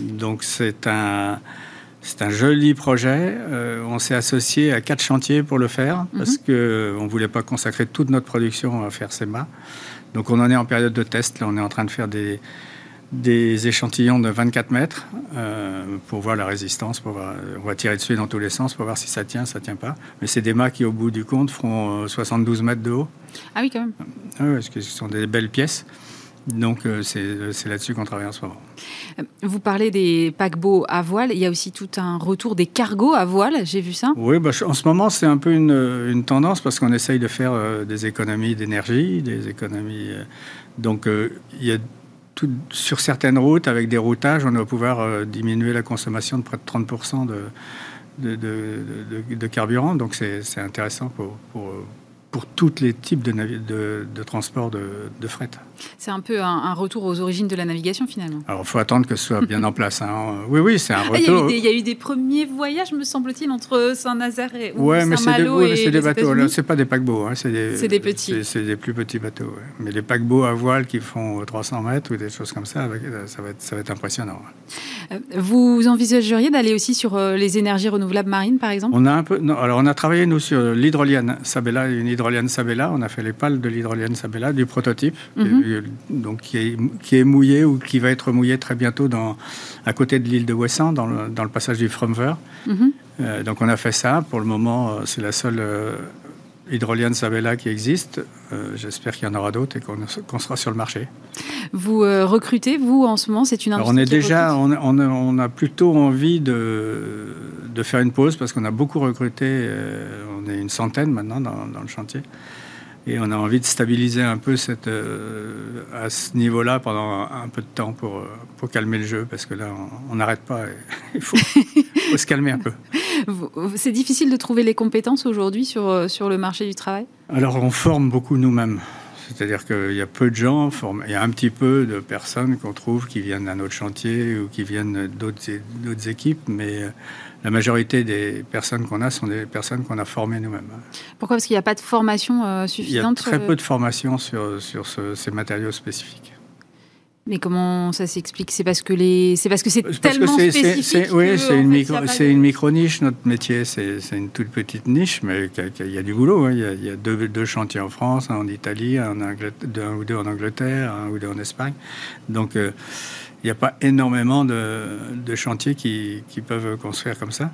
Donc c'est un c'est un joli projet. Euh, on s'est associé à quatre chantiers pour le faire parce mhm. qu'on ne voulait pas consacrer toute notre production à faire ces mâts. Donc on en est en période de test. Là, on est en train de faire des, des échantillons de 24 mètres euh, pour voir la résistance. Pour on va tirer dessus dans tous les sens pour voir si ça tient, ça tient pas. Mais c'est des mâts qui, au bout du compte, feront 72 euh, mètres de haut. Ah oui, quand même. Ah parce que ce sont des belles pièces. Donc euh, c'est là-dessus qu'on travaille en ce moment. Euh, vous parlez des paquebots à voile, il y a aussi tout un retour des cargos à voile, j'ai vu ça Oui, bah, en ce moment c'est un peu une, tendance parce qu'on essaye de faire euh, des économies d'énergie, des économies... donc il y a tout, sur certaines routes, avec des routages, on va pouvoir diminuer la consommation de près de 30% de, de, carburant, donc c'est intéressant pour, pour pour tous les types de, de, de transport de, fret. C'est un peu un, retour aux origines de la navigation finalement. Alors il faut attendre que ce soit bien en place. Hein. Oui, oui, c'est un retour. Ah, il, y a eu des premiers voyages, me semble-t-il, entre Saint-Nazaire et ouais, mais c'est des, des bateaux. C'est pas des paquebots. Hein. C'est des, des, petits. C'est des plus petits bateaux. Mais les paquebots à voile qui font 300 mètres ou des choses comme ça, ça va être, ça va être impressionnant. Euh, vous envisageriez d'aller aussi sur euh, les énergies renouvelables marines, par exemple? On a un peu. Non, alors on a travaillé nous sur l'hydrolienne Sabella, une hydrolienne Sabella. On a fait les pales de l'hydrolienne Sabella, du prototype. Donc qui est, qui est, mouillé ou qui va être mouillé très bientôt dans, à côté de l'île de Ouessant, dans le, dans le passage du Fromver. Mhm. Euh, donc on a fait ça. Pour le moment, c'est la seule hydrolienne Sabella qui existe. Euh, j'espère qu'il y en aura d'autres et qu'on sera sur le marché. Vous euh, recrutez, vous, en ce moment C'est une industrie On est déjà, on, on, a plutôt envie de, de, faire une pause parce qu'on a beaucoup recruté. Euh, on est une centaine maintenant dans, dans le chantier. Et on a envie de stabiliser un peu cette, euh, à ce niveau-là pendant un, peu de temps pour, euh, pour calmer le jeu, parce que là, on n'arrête pas. Il faut, se calmer un peu. C'est difficile de trouver les compétences aujourd'hui sur, euh, sur le marché du travail? Alors, on forme beaucoup nous-mêmes. C'est-à-dire qu'il y a peu de gens, il y a un petit peu de personnes qu'on trouve qui viennent d'un autre chantier ou qui viennent d'autres équipes, mais la majorité des personnes qu'on a sont des personnes qu'on a formées nous-mêmes. Pourquoi? Parce qu'il n'y a pas de formation suffisante Il y a très peu de formation sur, sur ces matériaux spécifiques. Mais comment ça s'explique? C'est parce que les, c'est parce que c'est tellement spécifique. oui, c'est une micro, c'est une micro niche. Notre métier, c'est une toute petite niche, mais il y, a du boulot. Hein. Il y a, deux, deux, chantiers en France, un en Italie, un, un, ou deux en Angleterre, un ou deux en Espagne. Donc, euh, il n'y a pas énormément de, chantiers qui, peuvent construire comme ça.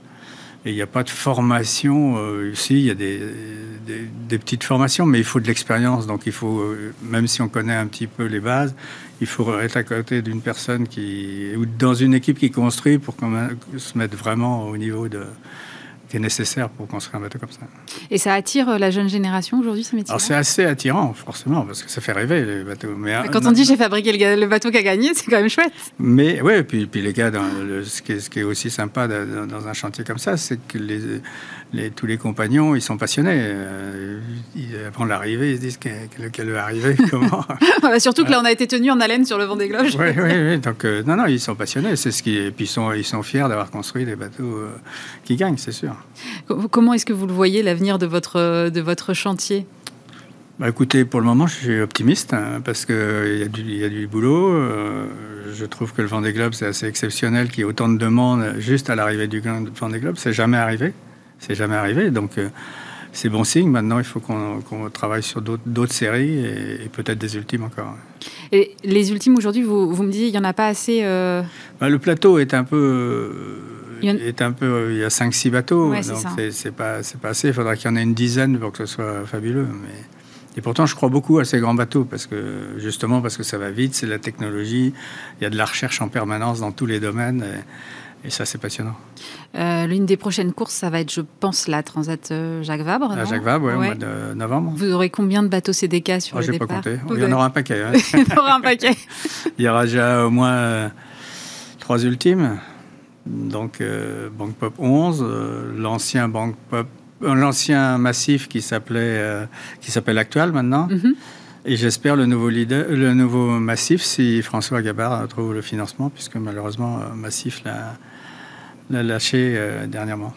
Et il n'y a pas de formation. Euh, ici, il y a des, petites formations, mais il faut de l'expérience. Donc, il faut, euh, même si on connaît un petit peu les bases, il faut être à côté d'une personne qui, ou dans une équipe qui construit pour se mettre vraiment au niveau de, nécessaire pour construire un bateau comme ça. Et ça attire euh, la jeune génération aujourd'hui, ce métier Alors c'est assez attirant, forcément, parce que ça fait rêver les bateaux. Mais, quand on dit j'ai fabriqué le, bateau qui a gagné, c'est quand même chouette. Mais oui, puis, puis les gars, dans ce, qui est, ce, qui est, aussi sympa dans un chantier comme ça, c'est que les, tous les compagnons, ils sont passionnés. Euh, avant l'arrivée, ils se disent qu'elle va arriver, comment. surtout que là, on a été tenu en haleine sur le vent des Gloches. oui, oui, oui. Donc, euh, non, non, ils sont passionnés. C'est ce qui, et puis ils sont, ils sont fiers d'avoir construit des bateaux euh, qui gagnent, c'est sûr. Comment est-ce que vous le voyez, l'avenir de votre, de votre chantier? Bah, écoutez, pour le moment, je suis optimiste hein, parce qu'il y, y, a du boulot. je trouve que le Vendée Globe, c'est assez exceptionnel qu'il y ait autant de demandes juste à l'arrivée du Vendée Globe. C'est jamais arrivé. C'est jamais arrivé. Donc, euh, c'est bon signe. Maintenant, il faut qu'on travaille sur d'autres séries et, peut-être des ultimes encore. Et les ultimes, aujourd'hui, vous, vous, me disiez, il n'y en a pas assez euh, bah, Le plateau est un peu... il y a... Est un peu, il y a 5-6 bateaux, donc c'est pas, pas assez. Il faudra qu'il y en ait une dizaine pour que ce soit fabuleux. Mais... Et pourtant, je crois beaucoup à ces grands bateaux parce que justement parce que ça va vite, c'est la technologie, il y a de la recherche en permanence dans tous les domaines. Et et ça, c'est passionnant. Euh, l'une des prochaines courses, ça va être, je pense, la Transat euh, Jacques Vabre. La Jacques Vabre, oui, au mois de novembre. Vous aurez combien de bateaux CDK sur oh, le départ pas compté. Il y en aura un paquet. Hein. Il y en aura un paquet. Il y aura déjà au moins euh, trois ultimes. Donc, Bank Pop 11, l'ancien Bank Pop, l'ancien massif qui s'appelait, qui s'appelle Actual maintenant. Mhm. Et j'espère le nouveau leader, le nouveau Massif, si François Gabard trouve le financement, puisque malheureusement Massif l'a lâché euh, dernièrement.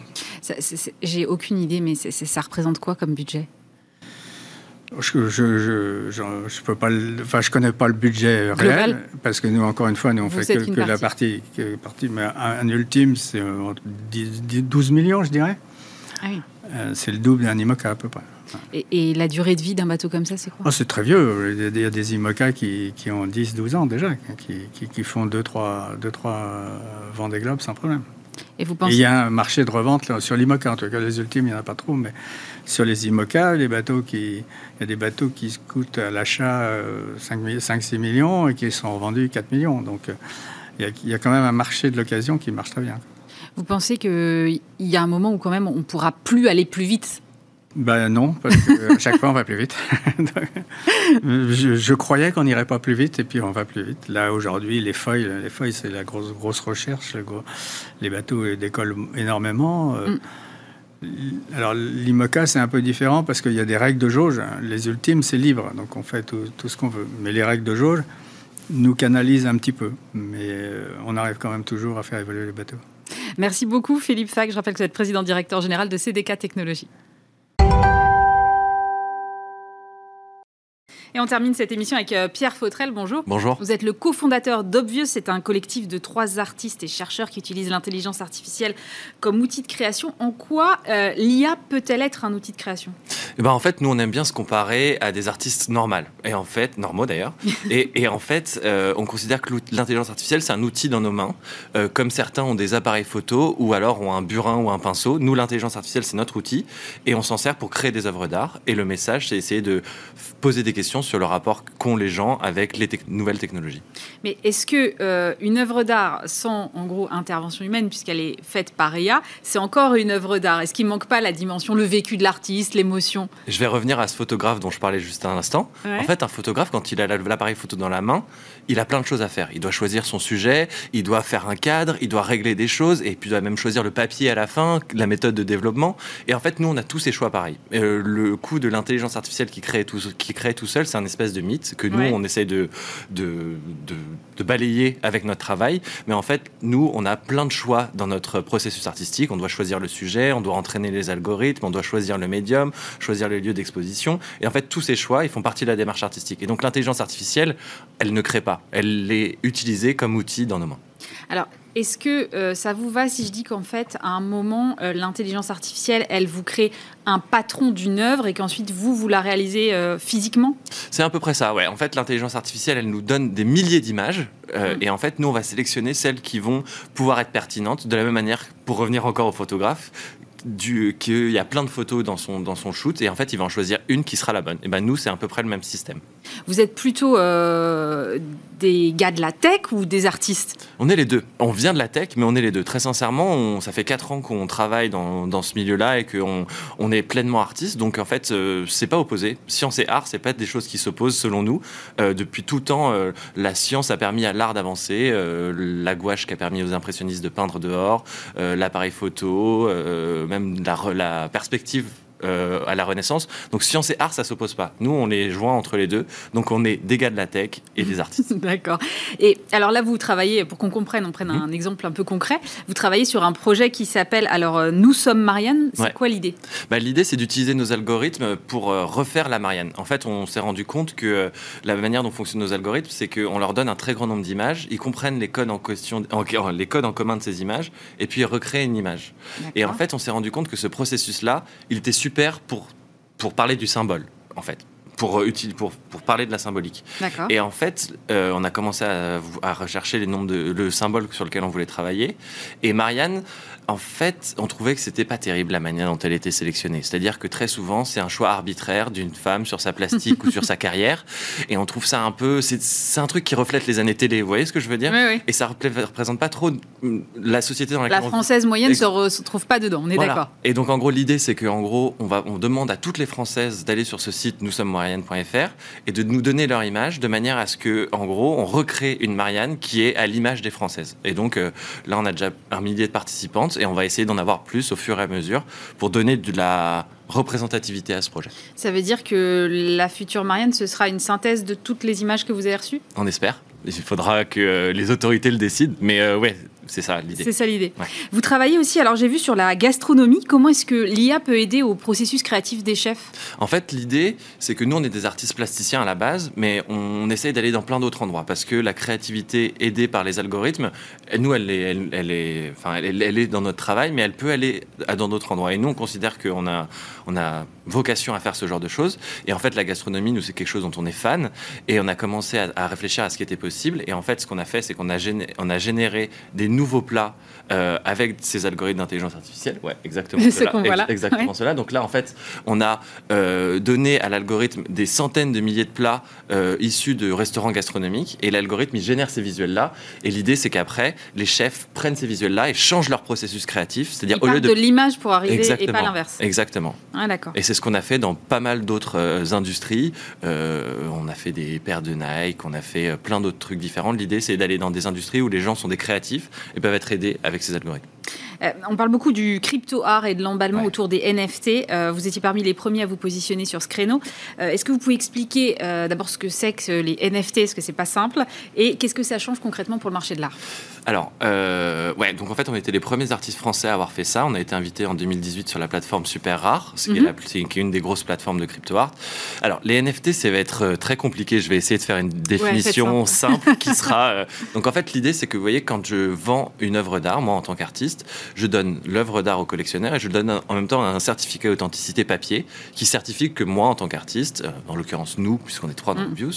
J'ai aucune idée, mais ça représente quoi comme budget? Je, je, je, peux pas, enfin, je connais pas le budget réel parce que nous, encore une fois, nous on fait que, la partie, partie, mais un, ultime, c'est 12 millions, je dirais. Ah oui. Euh, c'est le double d'un IMOCA à peu près. Et, la durée de vie d'un bateau comme ça, c'est quoi? Oh, C'est très vieux. Il y a des IMOCA qui, qui ont 10-12 ans déjà, qui, qui, font 2-3 Vendée Globe sans problème. Et vous pensez... il y a un marché de revente sur l'IMOCA, en tout cas les ultimes, il n'y en a pas trop, mais sur les IMOCA, les bateaux qui, il y a des bateaux qui coûtent à l'achat 5-6 euh, millions et qui sont revendus 4 millions. Donc euh, il y, a, quand même un marché de l'occasion qui marche très bien. Vous pensez qu'il y a un moment où quand même on ne pourra plus aller plus vite? Ben non, parce que chaque fois on va plus vite. je, croyais qu'on n'irait pas plus vite et puis on va plus vite. Là aujourd'hui, les feuilles, les feuilles, c'est la grosse grosse recherche. Les bateaux décollent énormément. Euh, mm. Alors l'IMOCA c'est un peu différent parce qu'il y a des règles de jauge. Les ultimes c'est libre, donc on fait tout, ce qu'on veut. Mais les règles de jauge nous canalisent un petit peu, mais euh, on arrive quand même toujours à faire évoluer les bateaux. Merci beaucoup Philippe Fac. Je rappelle que vous êtes président directeur général de CDK Technologies. Et on termine cette émission avec euh, Pierre Fautrel. Bonjour. Bonjour. Vous êtes le cofondateur d'Obvious. C'est un collectif de trois artistes et chercheurs qui utilisent l'intelligence artificielle comme outil de création. En quoi euh, l'IA peut-elle être un outil de création? Eh ben, En fait, nous, on aime bien se comparer à des artistes normaux. Et en fait, normaux d'ailleurs. et, en fait, euh, on considère que l'intelligence artificielle, c'est un outil dans nos mains. comme certains ont des appareils photo ou alors ont un burin ou un pinceau. Nous, l'intelligence artificielle, c'est notre outil. Et on s'en sert pour créer des œuvres d'art. Et le message, c'est essayer de poser des questions sur le rapport qu'ont les gens avec les nouvelles technologies. Mais est-ce que euh, une œuvre d'art sans, en gros, intervention humaine, puisqu'elle est faite par IA, c'est encore une œuvre d'art? Est-ce qu'il ne manque pas la dimension, le vécu de l'artiste, l'émotion? Je vais revenir à ce photographe dont je parlais juste un instant. En fait, un photographe, quand il a l'appareil photo dans la main, il a plein de choses à faire. Il doit choisir son sujet, il doit faire un cadre, il doit régler des choses, et puis il doit même choisir le papier à la fin, la méthode de développement. Et en fait, nous, on a tous ces choix pareils. Euh, le coût de l'intelligence artificielle qui crée tout, qui crée tout seul, c'est un espèce de mythe que nous, on essaie de de, de, balayer avec notre travail. Mais en fait, nous, on a plein de choix dans notre processus artistique. On doit choisir le sujet, on doit entraîner les algorithmes, on doit choisir le médium, choisir le lieu d'exposition. Et en fait, tous ces choix, ils font partie de la démarche artistique. Et donc, l'intelligence artificielle, elle ne crée pas. Elle est utilisée comme outil dans nos mains. Alors, est-ce que euh, ça vous va si je dis qu'en fait, à un moment, euh, l'intelligence artificielle, elle vous crée un patron d'une œuvre et qu'ensuite vous, vous la réalisez euh, physiquement? C'est à peu près ça, ouais. En fait, l'intelligence artificielle, elle nous donne des milliers d'images mm. et en fait, nous, on va sélectionner celles qui vont pouvoir être pertinentes. De la même manière, pour revenir encore au photographe, qu'il y a plein de photos dans son, dans son shoot et en fait il va en choisir une qui sera la bonne. Et ben nous c'est à peu près le même système. Vous êtes plutôt euh, des gars de la tech ou des artistes? On est les deux. On vient de la tech mais on est les deux. Très sincèrement, ça fait 4 ans qu'on travaille dans, dans ce milieu-là et qu'on on est pleinement artiste. Donc en fait euh, c'est pas opposé. Science et art c'est pas des choses qui s'opposent selon nous. Euh, depuis tout temps la science a permis à l'art d'avancer. la gouache qui a permis aux impressionnistes de peindre dehors. L'appareil photo même la, perspective euh, à la Renaissance. Donc science et art, ça s'oppose pas. Nous, on est joint entre les deux. Donc on est des gars de la tech et des artistes. D'accord. Et alors là, vous travaillez, pour qu'on comprenne, on prenne un mhm. exemple un peu concret, vous travaillez sur un projet qui s'appelle, alors euh, Nous sommes Marianne. C'est quoi l'idée? Bah, L'idée, c'est d'utiliser nos algorithmes pour euh, refaire la Marianne. En fait, on s'est rendu compte que la manière dont fonctionnent nos algorithmes, c'est qu'on leur donne un très grand nombre d'images, ils comprennent les codes en question, les codes en commun de ces images, et puis ils recréent une image. Et en fait, on s'est rendu compte que ce processus-là, il était super super pour, pour parler du symbole, en fait. Pour, euh, pour, pour parler de la symbolique. Et en fait, euh, on a commencé à, à, rechercher les nombres de, le symbole sur lequel on voulait travailler. Et Marianne en fait, on trouvait que c'était pas terrible la manière dont elle était sélectionnée. C'est-à-dire que très souvent, c'est un choix arbitraire d'une femme sur sa plastique ou sur sa carrière. Et on trouve ça un peu. C'est un truc qui reflète les années télé. Vous voyez ce que je veux dire? Et ça représente pas trop la société dans laquelle La française moyenne ne se retrouve pas dedans, on est d'accord. Et donc, en gros, l'idée, c'est qu'en gros, on, va, on demande à toutes les Françaises d'aller sur ce site nous sommes marianne.fr et de nous donner leur image de manière à ce que, en gros, on recrée une Marianne qui est à l'image des Françaises. Et donc, euh, là, on a déjà un millier de participantes et on va essayer d'en avoir plus au fur et à mesure pour donner de la représentativité à ce projet. Ça veut dire que la future Marianne, ce sera une synthèse de toutes les images que vous avez reçues? On espère. Il faudra que les autorités le décident. Mais euh, ouais, c'est ça l'idée. C'est ça l'idée. Vous travaillez aussi, alors j'ai vu sur la gastronomie, comment est-ce que l'IA peut aider au processus créatif des chefs? En fait, l'idée, c'est que nous, on est des artistes plasticiens à la base, mais on essaye d'aller dans plein d'autres endroits parce que la créativité aidée par les algorithmes, nous, elle est, elle, est, enfin, elle, est dans notre travail, mais elle peut aller dans d'autres endroits. Et nous, on considère qu'on a, on a vocation à faire ce genre de choses. Et en fait, la gastronomie, nous, c'est quelque chose dont on est fan. Et on a commencé à, réfléchir à ce qui était possible. Et en fait, ce qu'on a fait, c'est qu'on a, on a généré des nouveaux plats euh, avec ces algorithmes d'intelligence artificielle. Ouais, exactement cela. exactement cela. Donc là, en fait, on a euh, donné à l'algorithme des centaines de milliers de plats euh, issus de restaurants gastronomiques et l'algorithme il génère ces visuels-là. Et l'idée, c'est qu'après, les chefs prennent ces visuels-là et changent leur processus créatif. C'est-à-dire au lieu de, de l'image pour arriver et pas l'inverse. Exactement. Ah, d'accord. Et c'est ce qu'on a fait dans pas mal d'autres industries. on a fait des paires de Nike, on a fait plein d'autres trucs différents. L'idée, c'est d'aller dans des industries où les gens sont des créatifs et peuvent être aidés avec ces algorithmes. Euh, on parle beaucoup du crypto-art et de l'emballement autour des NFT. Euh, vous étiez parmi les premiers à vous positionner sur ce créneau. Euh, est-ce que vous pouvez expliquer d'abord ce que c'est que les NFT Est-ce que c'est pas simple? Et qu'est-ce que ça change concrètement pour le marché de l'art? Alors, ouais, donc en fait, on était les premiers artistes français à avoir fait ça. On a été invité en 2018 sur la plateforme Super Rare, qui, est mhm. qui, est une des grosses plateformes de crypto-art. Alors, les NFT, ça va être très compliqué. Je vais essayer de faire une définition simple qui sera. donc, en fait, l'idée, c'est que vous voyez, quand je vends une œuvre d'art, moi, en tant qu'artiste, je donne l'œuvre d'art au collectionneur et je donne en même temps un certificat d'authenticité papier qui certifie que moi, en tant qu'artiste, euh, en l'occurrence nous, puisqu'on est trois dans mm.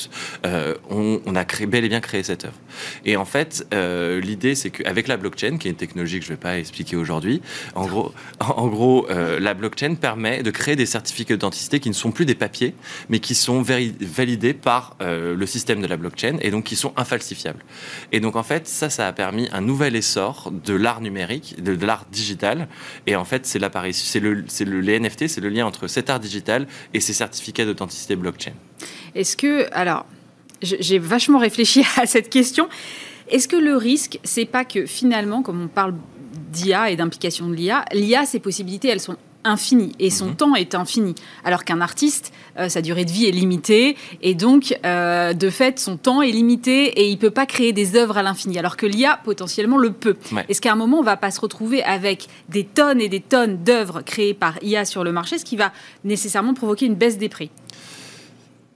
euh, on, a créé, bel et bien créé cette œuvre. Et en fait, euh, l'idée, c'est qu'avec la blockchain, qui est une technologie que je ne vais pas expliquer aujourd'hui, en gros, en, gros la blockchain permet de créer des certificats d'authenticité qui ne sont plus des papiers, mais qui sont validés par le système de la blockchain et donc qui sont infalsifiables. Et donc en fait, ça, ça a permis un nouvel essor de l'art numérique, de, l'art digital. Et en fait, c'est l'apparition, c'est le, c'est le, les NFT, c'est le lien entre cet art digital et ces certificats d'authenticité blockchain. Est-ce que, alors, j'ai vachement réfléchi à cette question. Est-ce que le risque, c'est pas que finalement, comme on parle d'IA et d'implication de l'IA, l'IA, ses possibilités, elles sont infini et son mhm. temps est infini. Alors qu'un artiste, euh, sa durée de vie est limitée et donc, euh, de fait, son temps est limité et il ne peut pas créer des œuvres à l'infini. Alors que l'IA, potentiellement, le peut. Est-ce qu'à un moment, on ne va pas se retrouver avec des tonnes et des tonnes d'œuvres créées par IA sur le marché, ce qui va nécessairement provoquer une baisse des prix?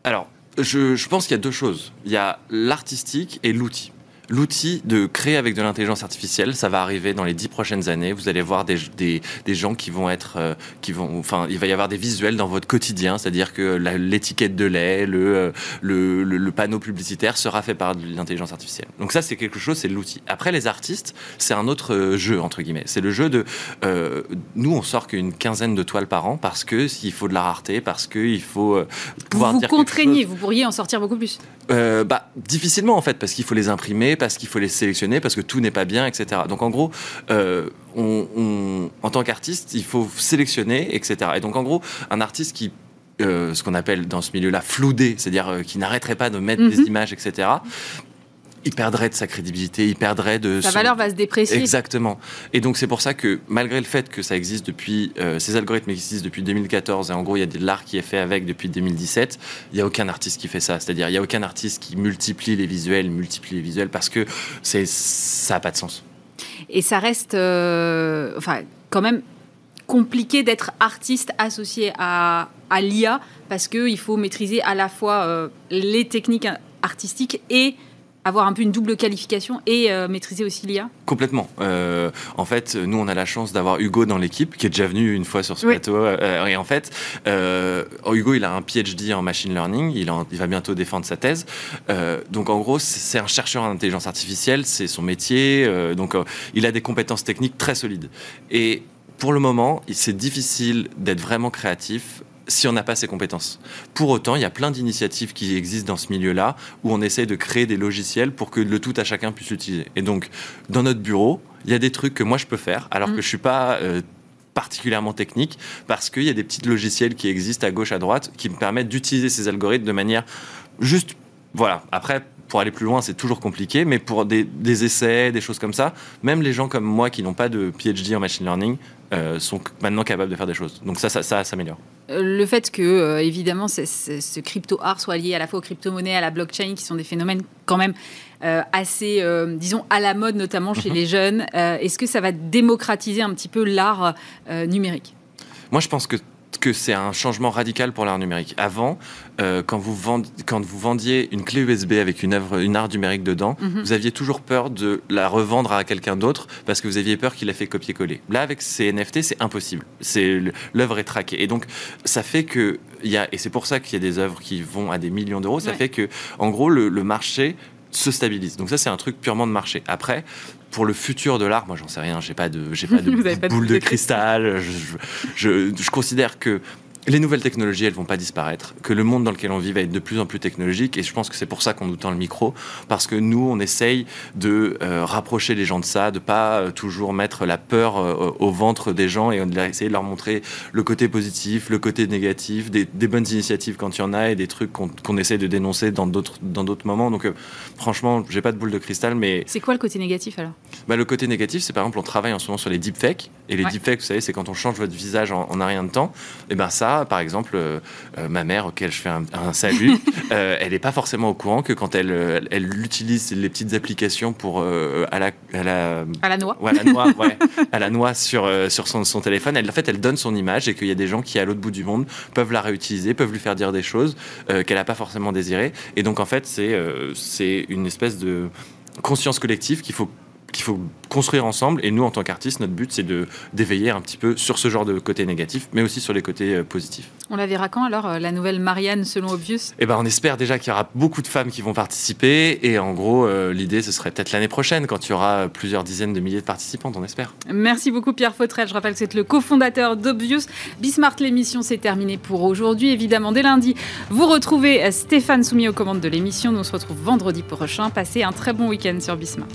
Alors, je, je pense qu'il y a deux choses. Il y a l'artistique et l'outil l'outil de créer avec de l'intelligence artificielle, ça va arriver dans les dix prochaines années. Vous allez voir des, des, des gens qui vont être, euh, qui vont, enfin, il va y avoir des visuels dans votre quotidien, c'est-à-dire que l'étiquette de lait, euh, le, le, le, panneau publicitaire sera fait par l'intelligence artificielle. Donc ça, c'est quelque chose, c'est l'outil. Après, les artistes, c'est un autre euh, jeu entre guillemets. C'est le jeu de, euh, nous, on sort qu'une quinzaine de toiles par an parce que s'il faut de la rareté, parce qu'il faut pouvoir vous dire. Vous contraignez, vous pourriez en sortir beaucoup plus. bah, difficilement en fait, parce qu'il faut les imprimer parce qu'il faut les sélectionner, parce que tout n'est pas bien, etc. Donc en gros, euh, on, en tant qu'artiste, il faut sélectionner, etc. Et donc en gros, un artiste qui euh, ce qu'on appelle dans ce milieu-là floudé, c'est-à-dire euh, qui n'arrêterait pas de mettre des mhm. images, etc il perdrait de sa crédibilité, il perdrait de... Sa valeur va se déprécier. Exactement. Et donc c'est pour ça que malgré le fait que ça existe depuis, euh, ces algorithmes existent depuis 2014, et en gros il y a de l'art qui est fait avec depuis 2017, il n'y a aucun artiste qui fait ça. C'est-à-dire il n'y a aucun artiste qui multiplie les visuels, multiplie les visuels, parce que c'est, ça n'a pas de sens. Et ça reste, euh, enfin, quand même compliqué d'être artiste associé à, à l'IA, parce qu'il faut maîtriser à la fois euh, les techniques artistiques et avoir un peu une double qualification et euh, maîtriser aussi l'IA Complètement. Euh, en fait, nous, on a la chance d'avoir Hugo dans l'équipe, qui est déjà venu une fois sur ce plateau. Euh, et en fait, Hugo, il a un PhD en machine learning. Il, il va bientôt défendre sa thèse. donc, en gros, c'est un chercheur en intelligence artificielle. C'est son métier. donc, il a des compétences techniques très solides. Et pour le moment, c'est difficile d'être vraiment créatif si on n'a pas ces compétences. Pour autant, il y a plein d'initiatives qui existent dans ce milieu-là où on essaie de créer des logiciels pour que le tout à chacun puisse l'utiliser. Et donc, dans notre bureau, il y a des trucs que moi je peux faire alors que mm. je suis pas euh, particulièrement technique parce qu'il y a des petits logiciels qui existent à gauche, à droite qui me permettent d'utiliser ces algorithmes de manière juste, voilà. Après, pour aller plus loin, c'est toujours compliqué, mais pour des, essais, des choses comme ça, même les gens comme moi qui n'ont pas de PhD en machine learning euh, sont maintenant capables de faire des choses. Donc ça, ça, ça s'améliore. Euh, le fait que, euh, évidemment, ce crypto-art soit lié à la fois aux crypto-monnaies, à la blockchain, qui sont des phénomènes quand même assez, disons, à la mode, notamment chez mhm. les jeunes, est-ce que ça va démocratiser un petit peu l'art numérique? Moi, je pense que que c'est un changement radical pour l'art numérique. Avant, euh, quand, vous quand vous vendiez une clé USB avec une œuvre, une art numérique dedans, mhm. vous aviez toujours peur de la revendre à quelqu'un d'autre parce que vous aviez peur qu'il ait fait copier-coller. Là, avec ces NFT, c'est impossible. C'est l'œuvre est traquée et donc ça fait que il y a et c'est pour ça qu'il y a des œuvres qui vont à des millions d'euros. Ça fait que en gros le, le marché se stabilise. Donc ça, c'est un truc purement de marché. Après, pour le futur de l'art, moi j'en sais rien, j'ai pas de, j'ai pas de boule de, cristal. je, je, considère que les nouvelles technologies, elles vont pas disparaître, que le monde dans lequel on vit va être de plus en plus technologique, et je pense que c'est pour ça qu'on nous tend le micro, parce que nous, on essaye de euh, rapprocher les gens de ça, de pas euh, toujours mettre la peur euh, au ventre des gens, et essayer de leur montrer le côté positif, le côté négatif, des, bonnes initiatives quand il y en a, et des trucs qu'on essaie de dénoncer dans d'autres dans d'autres moments. Donc, franchement, j'ai pas de boule de cristal, mais c'est quoi le côté négatif alors? Bah, le côté négatif, c'est par exemple, on travaille en ce moment sur les deepfakes, et les deepfakes, vous savez, c'est quand on change votre visage en, en un rien de temps, et ben ça par exemple, euh, euh, ma mère, auquel je fais un, salut, euh, elle n'est pas forcément au courant que quand elle, elle utilise les petites applications pour à la à la à la noix, à la noix, à la noix sur sur son, son, téléphone. Elle, en fait, elle donne son image et qu'il y a des gens qui à l'autre bout du monde peuvent la réutiliser, peuvent lui faire dire des choses qu'elle n'a pas forcément désirées. Et donc en fait, c'est c'est une espèce de conscience collective qu'il faut qu'il faut construire ensemble. Et nous, en tant qu'artistes, notre but, c'est de d'éveiller un petit peu sur ce genre de côté négatif, mais aussi sur les côtés euh, positifs. On la verra quand alors, euh, la nouvelle Marianne selon Obvious? Eh ben, on espère déjà qu'il y aura beaucoup de femmes qui vont participer. Et en gros, euh, l'idée, ce serait peut-être l'année prochaine, quand il y aura plusieurs dizaines de milliers de participantes, on espère. Merci beaucoup, Pierre Fautrel. Je rappelle que c'est le cofondateur d'Obvious. Bismart, l'émission, c'est terminé pour aujourd'hui. Évidemment, dès lundi, vous retrouvez Stéphane soumis aux commandes de l'émission. Nous on se retrouve vendredi prochain. Passez un très bon week-end sur Bismart.